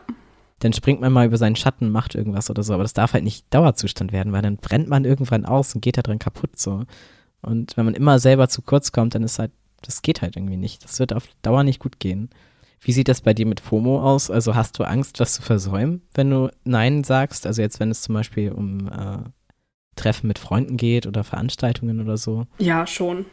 Dann springt man mal über seinen Schatten, macht irgendwas oder so, aber das darf halt nicht Dauerzustand werden, weil dann brennt man irgendwann aus und geht da drin kaputt so. Und wenn man immer selber zu kurz kommt, dann ist halt, das geht halt irgendwie nicht. Das wird auf Dauer nicht gut gehen. Wie sieht das bei dir mit FOMO aus? Also hast du Angst, was zu versäumen, wenn du Nein sagst? Also jetzt, wenn es zum Beispiel um äh, Treffen mit Freunden geht oder Veranstaltungen oder so? Ja, schon.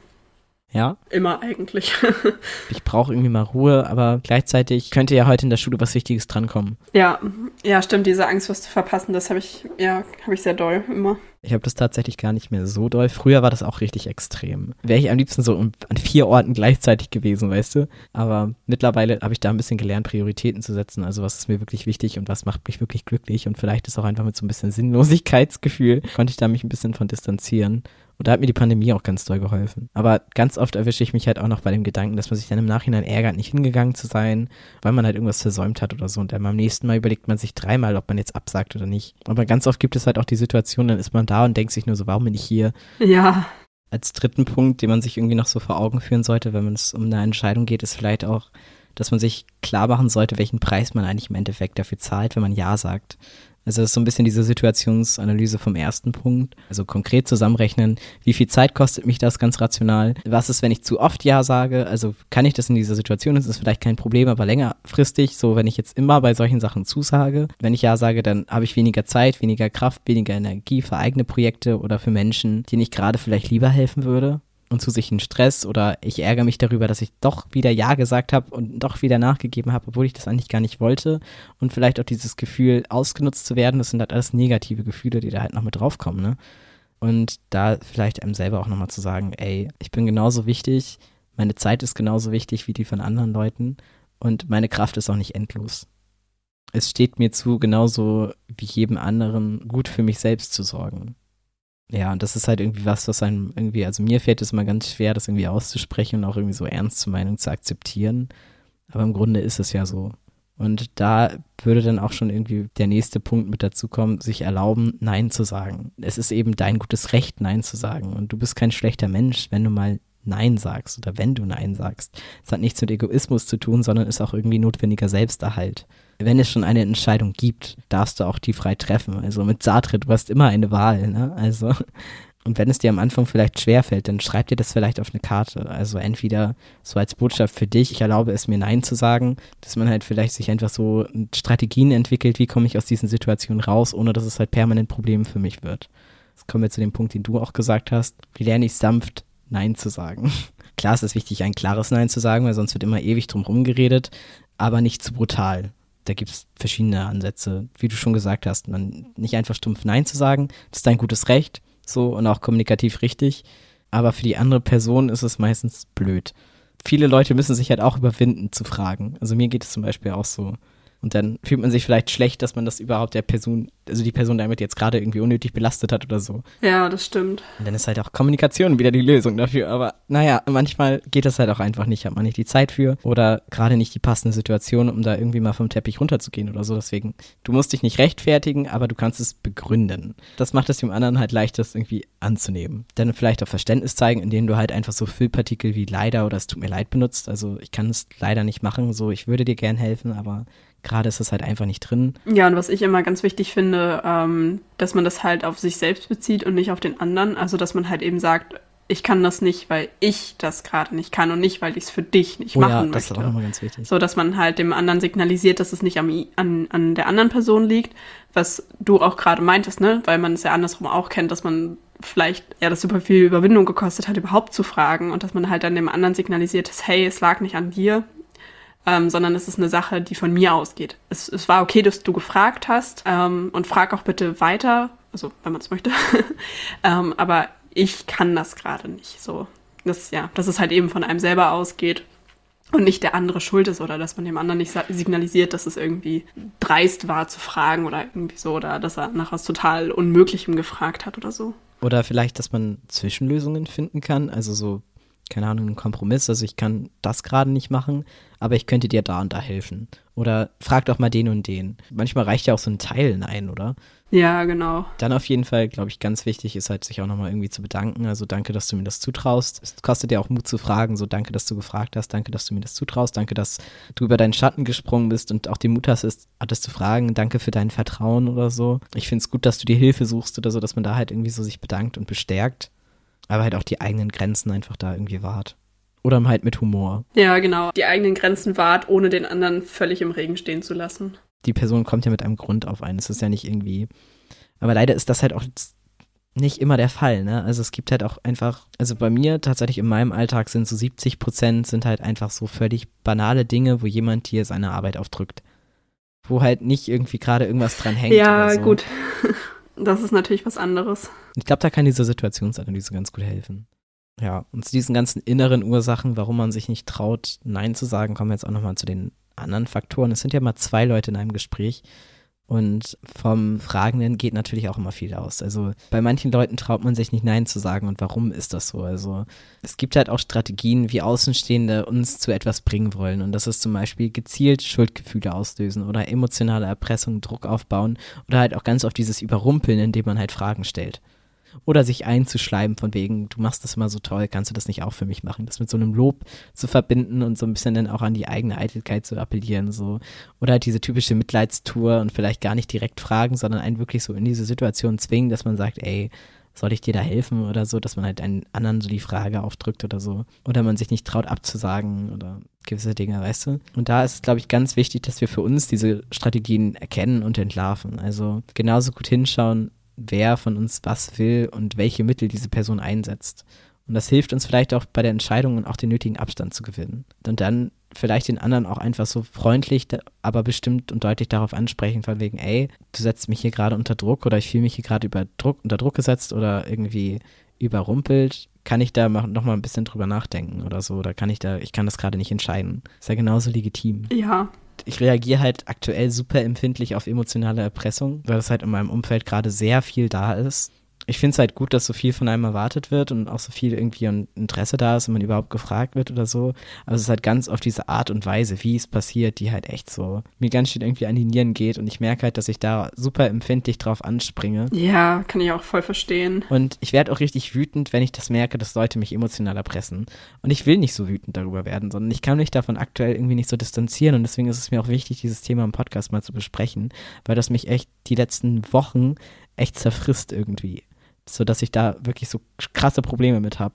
Ja? Immer eigentlich. ich brauche irgendwie mal Ruhe, aber gleichzeitig könnte ja heute in der Schule was Wichtiges drankommen. Ja, ja, stimmt, diese Angst, was zu verpassen, das habe ich, ja, habe ich sehr doll immer. Ich habe das tatsächlich gar nicht mehr so doll. Früher war das auch richtig extrem. Wäre ich am liebsten so an vier Orten gleichzeitig gewesen, weißt du? Aber mittlerweile habe ich da ein bisschen gelernt, Prioritäten zu setzen. Also was ist mir wirklich wichtig und was macht mich wirklich glücklich. Und vielleicht ist auch einfach mit so ein bisschen Sinnlosigkeitsgefühl, konnte ich da mich ein bisschen von distanzieren. Und da hat mir die Pandemie auch ganz doll geholfen. Aber ganz oft erwische ich mich halt auch noch bei dem Gedanken, dass man sich dann im Nachhinein ärgert, nicht hingegangen zu sein, weil man halt irgendwas versäumt hat oder so. Und dann beim nächsten Mal überlegt man sich dreimal, ob man jetzt absagt oder nicht. Aber ganz oft gibt es halt auch die Situation, dann ist man da und denkt sich nur so, warum bin ich hier? Ja. Als dritten Punkt, den man sich irgendwie noch so vor Augen führen sollte, wenn es um eine Entscheidung geht, ist vielleicht auch, dass man sich klar machen sollte, welchen Preis man eigentlich im Endeffekt dafür zahlt, wenn man Ja sagt. Also das ist so ein bisschen diese Situationsanalyse vom ersten Punkt. Also konkret zusammenrechnen, wie viel Zeit kostet mich das ganz rational? Was ist, wenn ich zu oft Ja sage? Also kann ich das in dieser Situation? Das ist vielleicht kein Problem, aber längerfristig, so wenn ich jetzt immer bei solchen Sachen zusage, wenn ich Ja sage, dann habe ich weniger Zeit, weniger Kraft, weniger Energie für eigene Projekte oder für Menschen, denen ich gerade vielleicht lieber helfen würde und zusätzlichen Stress oder ich ärgere mich darüber, dass ich doch wieder Ja gesagt habe und doch wieder nachgegeben habe, obwohl ich das eigentlich gar nicht wollte und vielleicht auch dieses Gefühl ausgenutzt zu werden, das sind halt alles negative Gefühle, die da halt noch mit draufkommen, ne? Und da vielleicht einem selber auch nochmal zu sagen, ey, ich bin genauso wichtig, meine Zeit ist genauso wichtig wie die von anderen Leuten und meine Kraft ist auch nicht endlos. es steht mir zu, genauso wie jedem anderen, gut für mich selbst zu sorgen. Ja, und das ist halt irgendwie was, was einem irgendwie, also mir fällt es immer ganz schwer, das irgendwie auszusprechen und auch irgendwie so ernst zu meinen zu akzeptieren. Aber im Grunde ist es ja so. Und da würde dann auch schon irgendwie der nächste Punkt mit dazu kommen, sich erlauben, Nein zu sagen. Es ist eben dein gutes Recht, Nein zu sagen. Und du bist kein schlechter Mensch, wenn du mal Nein sagst oder wenn du Nein sagst. Es hat nichts mit Egoismus zu tun, sondern ist auch irgendwie notwendiger Selbsterhalt. Wenn es schon eine Entscheidung gibt, darfst du auch die frei treffen. Also mit Sartre, du hast immer eine Wahl, ne? Also und wenn es dir am Anfang vielleicht schwerfällt, dann schreib dir das vielleicht auf eine Karte. Also entweder so als Botschaft für dich, ich erlaube es mir Nein zu sagen, dass man halt vielleicht sich einfach so Strategien entwickelt, wie komme ich aus diesen Situationen raus, ohne dass es halt permanent Problem für mich wird. Jetzt kommen wir zu dem Punkt, den du auch gesagt hast. Wie lerne ich sanft Nein zu sagen? Klar ist es wichtig, ein klares Nein zu sagen, weil sonst wird immer ewig drum rumgeredet, aber nicht zu brutal da gibt es verschiedene Ansätze, wie du schon gesagt hast. Man nicht einfach stumpf Nein zu sagen, das ist dein gutes Recht so und auch kommunikativ richtig. Aber für die andere Person ist es meistens blöd. Viele Leute müssen sich halt auch überwinden zu fragen. Also mir geht es zum Beispiel auch so. Und dann fühlt man sich vielleicht schlecht, dass man das überhaupt der Person, also die Person damit jetzt gerade irgendwie unnötig belastet hat oder so. Ja, das stimmt. Und dann ist halt auch Kommunikation wieder die Lösung dafür. Aber naja, manchmal geht das halt auch einfach nicht, hat man nicht die Zeit für oder gerade nicht die passende Situation, um da irgendwie mal vom Teppich runterzugehen oder so. Deswegen, du musst dich nicht rechtfertigen, aber du kannst es begründen. Das macht es dem anderen halt leicht, das irgendwie anzunehmen. Dann vielleicht auch Verständnis zeigen, indem du halt einfach so Füllpartikel wie leider oder es tut mir leid benutzt. Also ich kann es leider nicht machen, so ich würde dir gern helfen, aber Gerade ist es halt einfach nicht drin. Ja, und was ich immer ganz wichtig finde, ähm, dass man das halt auf sich selbst bezieht und nicht auf den anderen. Also, dass man halt eben sagt, ich kann das nicht, weil ich das gerade nicht kann und nicht, weil ich es für dich nicht oh, machen ja, das möchte. Ist auch nochmal ganz wichtig. So, dass man halt dem anderen signalisiert, dass es nicht am, an, an der anderen Person liegt, was du auch gerade meintest, ne? Weil man es ja andersrum auch kennt, dass man vielleicht ja das super viel Überwindung gekostet hat, überhaupt zu fragen und dass man halt dann dem anderen signalisiert, dass hey, es lag nicht an dir, ähm, sondern es ist eine Sache, die von mir ausgeht. Es, es war okay, dass du gefragt hast ähm, und frag auch bitte weiter, also wenn man es möchte. ähm, aber ich kann das gerade nicht so. Das, ja, dass es halt eben von einem selber ausgeht und nicht der andere schuld ist oder dass man dem anderen nicht signalisiert, dass es irgendwie dreist war zu fragen oder irgendwie so oder dass er nach was total Unmöglichem gefragt hat oder so. Oder vielleicht, dass man Zwischenlösungen finden kann, also so keine Ahnung, einen Kompromiss. Also ich kann das gerade nicht machen, aber ich könnte dir da und da helfen. Oder frag doch mal den und den. Manchmal reicht ja auch so ein Teil Nein, oder? Ja, genau. Dann auf jeden Fall, glaube ich, ganz wichtig ist halt, sich auch nochmal irgendwie zu bedanken. Also danke, dass du mir das zutraust. Es kostet ja auch Mut zu fragen. So danke, dass du gefragt hast. Danke, dass du mir das zutraust. Danke, dass du über deinen Schatten gesprungen bist und auch den Mut hast, es, hattest zu fragen. Danke für dein Vertrauen oder so. Ich finde es gut, dass du dir Hilfe suchst oder so, dass man da halt irgendwie so sich bedankt und bestärkt aber halt auch die eigenen Grenzen einfach da irgendwie wahrt. Oder halt mit Humor. Ja, genau. Die eigenen Grenzen wahrt, ohne den anderen völlig im Regen stehen zu lassen. Die Person kommt ja mit einem Grund auf einen. Es ist ja nicht irgendwie. Aber leider ist das halt auch nicht immer der Fall, ne? Also es gibt halt auch einfach, also bei mir tatsächlich in meinem Alltag sind so 70 Prozent sind halt einfach so völlig banale Dinge, wo jemand dir seine Arbeit aufdrückt. Wo halt nicht irgendwie gerade irgendwas dran hängt. Ja, so. gut. Das ist natürlich was anderes. Ich glaube, da kann diese Situationsanalyse ganz gut helfen. Ja, und zu diesen ganzen inneren Ursachen, warum man sich nicht traut, Nein zu sagen, kommen wir jetzt auch nochmal zu den anderen Faktoren. Es sind ja mal zwei Leute in einem Gespräch und vom Fragenden geht natürlich auch immer viel aus. Also bei manchen Leuten traut man sich nicht Nein zu sagen. Und warum ist das so? Also es gibt halt auch Strategien, wie Außenstehende uns zu etwas bringen wollen. Und das ist zum Beispiel gezielt Schuldgefühle auslösen oder emotionale Erpressung, Druck aufbauen oder halt auch ganz oft dieses Überrumpeln, indem man halt Fragen stellt. Oder sich einzuschleimen von wegen, du machst das immer so toll, kannst du das nicht auch für mich machen? Das mit so einem Lob zu verbinden und so ein bisschen dann auch an die eigene Eitelkeit zu appellieren, so. Oder halt diese typische Mitleidstour und vielleicht gar nicht direkt fragen, sondern einen wirklich so in diese Situation zwingen, dass man sagt, ey, soll ich dir da helfen oder so, dass man halt einen anderen so die Frage aufdrückt oder so. Oder man sich nicht traut abzusagen oder gewisse Dinge, weißt du? Und da ist es, glaube ich, ganz wichtig, dass wir für uns diese Strategien erkennen und entlarven. Also genauso gut hinschauen, wer von uns was will und welche Mittel diese Person einsetzt. Und das hilft uns vielleicht auch bei der Entscheidung und auch den nötigen Abstand zu gewinnen. Und dann vielleicht den anderen auch einfach so freundlich, aber bestimmt und deutlich darauf ansprechen, von wegen, ey, du setzt mich hier gerade unter Druck oder ich fühle mich hier gerade über Druck, unter Druck gesetzt oder irgendwie überrumpelt. Kann ich da noch mal ein bisschen drüber nachdenken oder so? Oder kann ich da, ich kann das gerade nicht entscheiden. Ist ja genauso legitim. Ja, ich reagiere halt aktuell super empfindlich auf emotionale Erpressung, weil das halt in meinem Umfeld gerade sehr viel da ist ich finde es halt gut, dass so viel von einem erwartet wird und auch so viel irgendwie ein Interesse da ist und man überhaupt gefragt wird oder so. Aber es ist halt ganz auf diese Art und Weise, wie es passiert, die halt echt so mir ganz schön irgendwie an die Nieren geht und ich merke halt, dass ich da super empfindlich drauf anspringe. Ja, kann ich auch voll verstehen. Und ich werde auch richtig wütend, wenn ich das merke, dass Leute mich emotional erpressen. Und ich will nicht so wütend darüber werden, sondern ich kann mich davon aktuell irgendwie nicht so distanzieren und deswegen ist es mir auch wichtig, dieses Thema im Podcast mal zu besprechen, weil das mich echt die letzten Wochen echt zerfrisst irgendwie so dass ich da wirklich so krasse Probleme mit habe.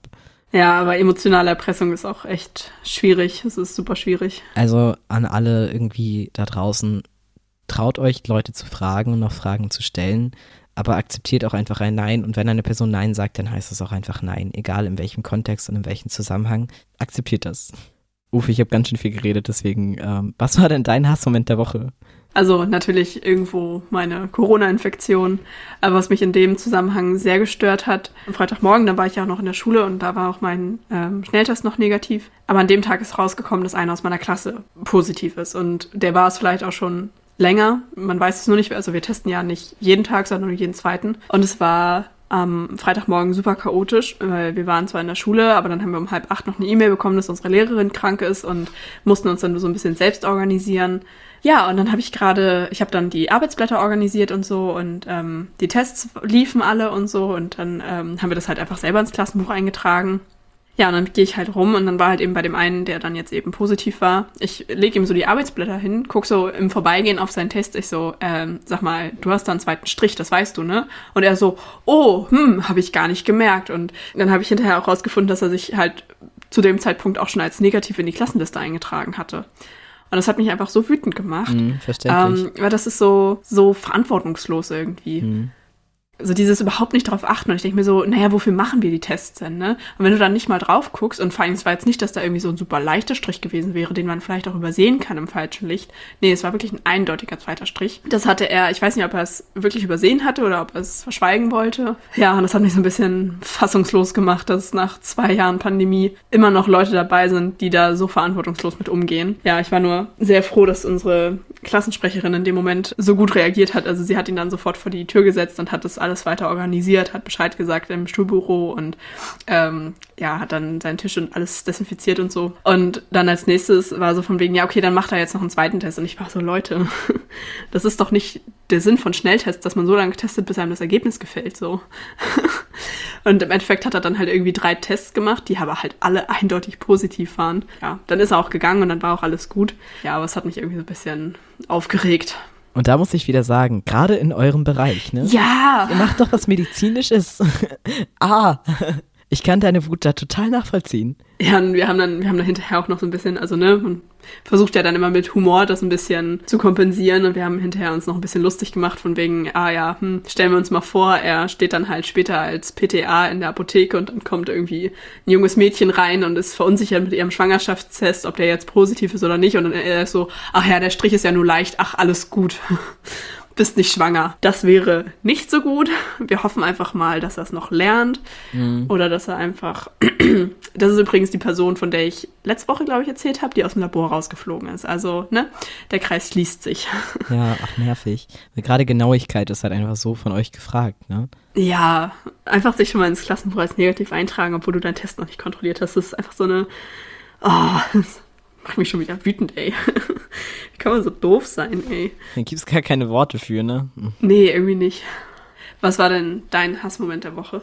Ja, aber emotionale Erpressung ist auch echt schwierig. Es ist super schwierig. Also an alle irgendwie da draußen, traut euch, Leute zu fragen und noch Fragen zu stellen, aber akzeptiert auch einfach ein Nein. Und wenn eine Person Nein sagt, dann heißt es auch einfach Nein, egal in welchem Kontext und in welchem Zusammenhang. Akzeptiert das. Uff, ich habe ganz schön viel geredet, deswegen, ähm, was war denn dein Hassmoment der Woche? Also natürlich irgendwo meine Corona-Infektion, aber was mich in dem Zusammenhang sehr gestört hat. Am Freitagmorgen, da war ich ja auch noch in der Schule und da war auch mein ähm, Schnelltest noch negativ. Aber an dem Tag ist rausgekommen, dass einer aus meiner Klasse positiv ist und der war es vielleicht auch schon länger. Man weiß es nur nicht, also wir testen ja nicht jeden Tag, sondern nur jeden zweiten. Und es war am Freitagmorgen super chaotisch, weil wir waren zwar in der Schule, aber dann haben wir um halb acht noch eine E-Mail bekommen, dass unsere Lehrerin krank ist und mussten uns dann so ein bisschen selbst organisieren. Ja, und dann habe ich gerade, ich habe dann die Arbeitsblätter organisiert und so und ähm, die Tests liefen alle und so und dann ähm, haben wir das halt einfach selber ins Klassenbuch eingetragen. Ja, und dann gehe ich halt rum und dann war halt eben bei dem einen, der dann jetzt eben positiv war. Ich lege ihm so die Arbeitsblätter hin, guck so im Vorbeigehen auf seinen Test. Ich so, ähm, sag mal, du hast da einen zweiten Strich, das weißt du, ne? Und er so, oh, hm, habe ich gar nicht gemerkt. Und dann habe ich hinterher auch rausgefunden, dass er sich halt zu dem Zeitpunkt auch schon als negativ in die Klassenliste eingetragen hatte. Und das hat mich einfach so wütend gemacht. Mhm, verständlich. Ähm, weil das ist so, so verantwortungslos irgendwie. Mhm so dieses überhaupt nicht drauf achten. Und ich denke mir so, naja, wofür machen wir die Tests denn, ne? Und wenn du dann nicht mal drauf guckst, und vor allem, es war jetzt nicht, dass da irgendwie so ein super leichter Strich gewesen wäre, den man vielleicht auch übersehen kann im falschen Licht. Nee, es war wirklich ein eindeutiger zweiter Strich. Das hatte er, ich weiß nicht, ob er es wirklich übersehen hatte oder ob er es verschweigen wollte. Ja, und das hat mich so ein bisschen fassungslos gemacht, dass nach zwei Jahren Pandemie immer noch Leute dabei sind, die da so verantwortungslos mit umgehen. Ja, ich war nur sehr froh, dass unsere Klassensprecherin in dem Moment so gut reagiert hat. Also sie hat ihn dann sofort vor die Tür gesetzt und hat das alles weiter organisiert, hat Bescheid gesagt im Schulbüro und ähm, ja, hat dann seinen Tisch und alles desinfiziert und so. Und dann als nächstes war so von wegen, ja, okay, dann macht er jetzt noch einen zweiten Test. Und ich war so, Leute, das ist doch nicht der Sinn von Schnelltests, dass man so lange testet, bis einem das Ergebnis gefällt, so. und im Endeffekt hat er dann halt irgendwie drei Tests gemacht, die aber halt alle eindeutig positiv waren. Ja, dann ist er auch gegangen und dann war auch alles gut. Ja, aber es hat mich irgendwie so ein bisschen aufgeregt. Und da muss ich wieder sagen, gerade in eurem Bereich, ne? Ja! Ihr macht doch was Medizinisches. ah! Ich kann deine Wut da total nachvollziehen. Ja, und wir haben dann, wir haben dann hinterher auch noch so ein bisschen, also ne, man versucht ja dann immer mit Humor das ein bisschen zu kompensieren und wir haben hinterher uns noch ein bisschen lustig gemacht von wegen, ah ja, hm, stellen wir uns mal vor, er steht dann halt später als PTA in der Apotheke und dann kommt irgendwie ein junges Mädchen rein und ist verunsichert mit ihrem Schwangerschaftstest, ob der jetzt positiv ist oder nicht und dann er ist so, ach ja, der Strich ist ja nur leicht, ach alles gut bist nicht schwanger. Das wäre nicht so gut. Wir hoffen einfach mal, dass er es noch lernt. Mhm. Oder dass er einfach. das ist übrigens die Person, von der ich letzte Woche, glaube ich, erzählt habe, die aus dem Labor rausgeflogen ist. Also, ne, der Kreis schließt sich. ja, ach, nervig. Gerade Genauigkeit ist halt einfach so von euch gefragt, ne? Ja, einfach sich schon mal ins Klassenbuch als negativ eintragen, obwohl du deinen Test noch nicht kontrolliert hast. Das ist einfach so eine. Oh, das macht mich schon wieder wütend, ey. Wie kann man so doof sein, ey? Da gibt es gar keine Worte für, ne? Hm. Nee, irgendwie nicht. Was war denn dein Hassmoment der Woche?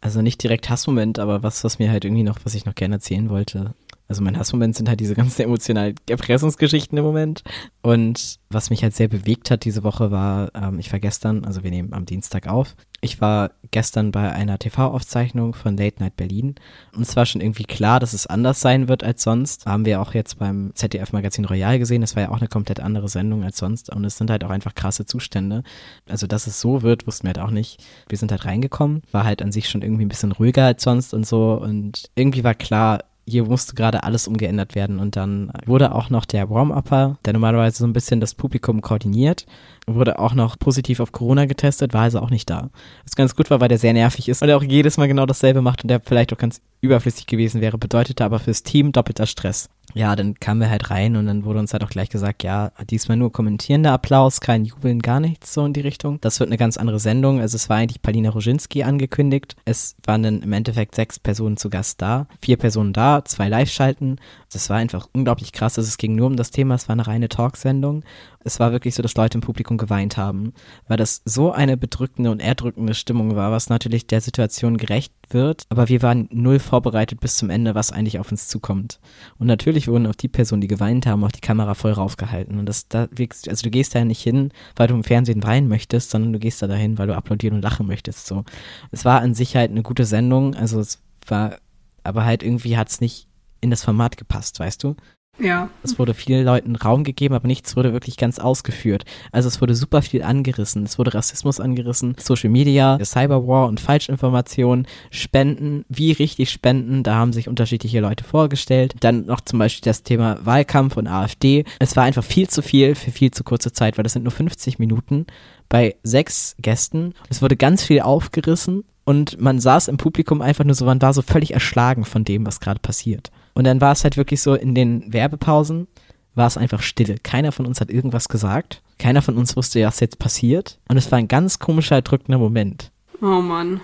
Also nicht direkt Hassmoment, aber was, was mir halt irgendwie noch, was ich noch gerne erzählen wollte. Also mein Hassmoment sind halt diese ganzen emotionalen Erpressungsgeschichten im Moment. Und was mich halt sehr bewegt hat diese Woche war, ähm, ich war gestern, also wir nehmen am Dienstag auf, ich war gestern bei einer TV-Aufzeichnung von Late Night Berlin. Und es war schon irgendwie klar, dass es anders sein wird als sonst. Haben wir auch jetzt beim ZDF-Magazin Royal gesehen. Das war ja auch eine komplett andere Sendung als sonst. Und es sind halt auch einfach krasse Zustände. Also, dass es so wird, wussten wir halt auch nicht. Wir sind halt reingekommen. War halt an sich schon irgendwie ein bisschen ruhiger als sonst und so. Und irgendwie war klar, hier musste gerade alles umgeändert werden und dann wurde auch noch der Warm-Upper, der normalerweise so ein bisschen das Publikum koordiniert, wurde auch noch positiv auf Corona getestet, war also auch nicht da. Was ganz gut war, weil der sehr nervig ist und er auch jedes Mal genau dasselbe macht und der vielleicht auch ganz überflüssig gewesen wäre, bedeutete aber fürs Team doppelter Stress. Ja, dann kamen wir halt rein und dann wurde uns halt auch gleich gesagt, ja, diesmal nur kommentierender Applaus, kein Jubeln, gar nichts so in die Richtung. Das wird eine ganz andere Sendung. Also es war eigentlich Palina Roginski angekündigt. Es waren dann im Endeffekt sechs Personen zu Gast da, vier Personen da, zwei Live-Schalten. Das war einfach unglaublich krass. Also es ging nur um das Thema, es war eine reine Talksendung es war wirklich so, dass Leute im Publikum geweint haben, weil das so eine bedrückende und erdrückende Stimmung war, was natürlich der Situation gerecht wird, aber wir waren null vorbereitet bis zum Ende, was eigentlich auf uns zukommt. Und natürlich wurden auf die Personen, die geweint haben, auch die Kamera voll raufgehalten. Und das, da, also du gehst da ja nicht hin, weil du im Fernsehen weinen möchtest, sondern du gehst da dahin, weil du applaudieren und lachen möchtest, so. Es war an sich halt eine gute Sendung, also es war, aber halt irgendwie hat es nicht in das Format gepasst, weißt du? Ja. Es wurde vielen Leuten Raum gegeben, aber nichts wurde wirklich ganz ausgeführt. Also es wurde super viel angerissen. Es wurde Rassismus angerissen, Social Media, Cyberwar und Falschinformationen, Spenden, wie richtig Spenden, da haben sich unterschiedliche Leute vorgestellt. Dann noch zum Beispiel das Thema Wahlkampf und AfD. Es war einfach viel zu viel für viel zu kurze Zeit, weil das sind nur 50 Minuten bei sechs Gästen. Es wurde ganz viel aufgerissen und man saß im Publikum einfach nur so, man war so völlig erschlagen von dem, was gerade passiert. Und dann war es halt wirklich so, in den Werbepausen war es einfach stille. Keiner von uns hat irgendwas gesagt. Keiner von uns wusste, was jetzt passiert. Und es war ein ganz komischer, erdrückender Moment. Oh Mann.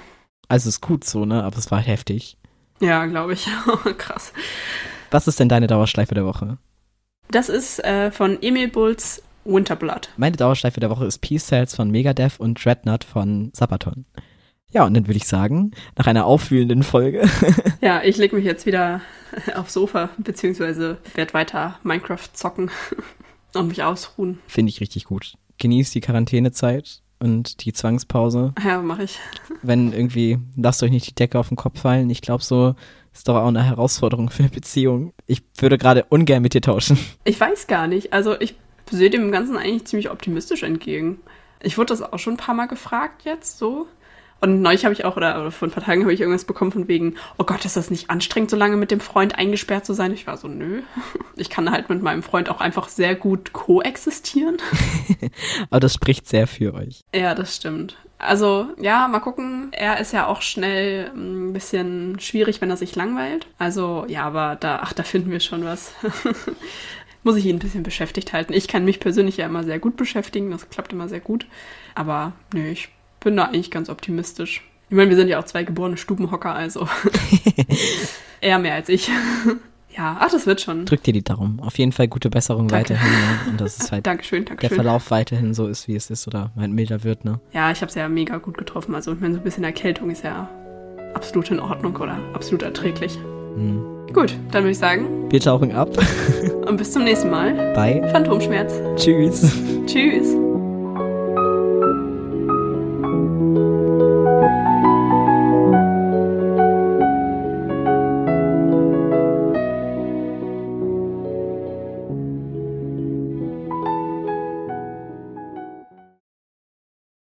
Also ist gut so, ne? Aber es war heftig. Ja, glaube ich. Krass. Was ist denn deine Dauerschleife der Woche? Das ist äh, von Emil Bulls Winterblood. Meine Dauerschleife der Woche ist Peace Cells von Megadeth und Dreadnought von Sabaton. Ja, und dann würde ich sagen, nach einer aufwühlenden Folge. ja, ich lege mich jetzt wieder aufs Sofa, beziehungsweise werde weiter Minecraft zocken und mich ausruhen. Finde ich richtig gut. Genießt die Quarantänezeit und die Zwangspause. Ja, mache ich. Wenn irgendwie, lasst euch nicht die Decke auf den Kopf fallen. Ich glaube, so ist doch auch eine Herausforderung für eine Beziehung. Ich würde gerade ungern mit dir tauschen. Ich weiß gar nicht. Also ich sehe dem Ganzen eigentlich ziemlich optimistisch entgegen. Ich wurde das auch schon ein paar Mal gefragt jetzt so. Und neulich habe ich auch, oder vor ein paar Tagen habe ich irgendwas bekommen von wegen, oh Gott, ist das nicht anstrengend, so lange mit dem Freund eingesperrt zu sein? Ich war so, nö. Ich kann halt mit meinem Freund auch einfach sehr gut koexistieren. Aber das spricht sehr für euch. Ja, das stimmt. Also, ja, mal gucken. Er ist ja auch schnell ein bisschen schwierig, wenn er sich langweilt. Also, ja, aber da, ach, da finden wir schon was. Muss ich ihn ein bisschen beschäftigt halten. Ich kann mich persönlich ja immer sehr gut beschäftigen. Das klappt immer sehr gut. Aber, nö, ich bin da eigentlich ganz optimistisch. Ich meine, wir sind ja auch zwei geborene Stubenhocker, also eher mehr als ich. ja, ach, das wird schon. Drück dir die Daumen. Auf jeden Fall gute Besserung Danke. weiterhin. Ne? Und das ist halt Dankeschön, Dankeschön. der Verlauf weiterhin so ist, wie es ist oder halt milder wird, ne? Ja, ich habe es ja mega gut getroffen. Also ich meine, so ein bisschen Erkältung ist ja absolut in Ordnung oder absolut erträglich. Hm. Gut, dann würde ich sagen. Wir tauchen ab. Und bis zum nächsten Mal. Bei Phantomschmerz. Tschüss. Tschüss.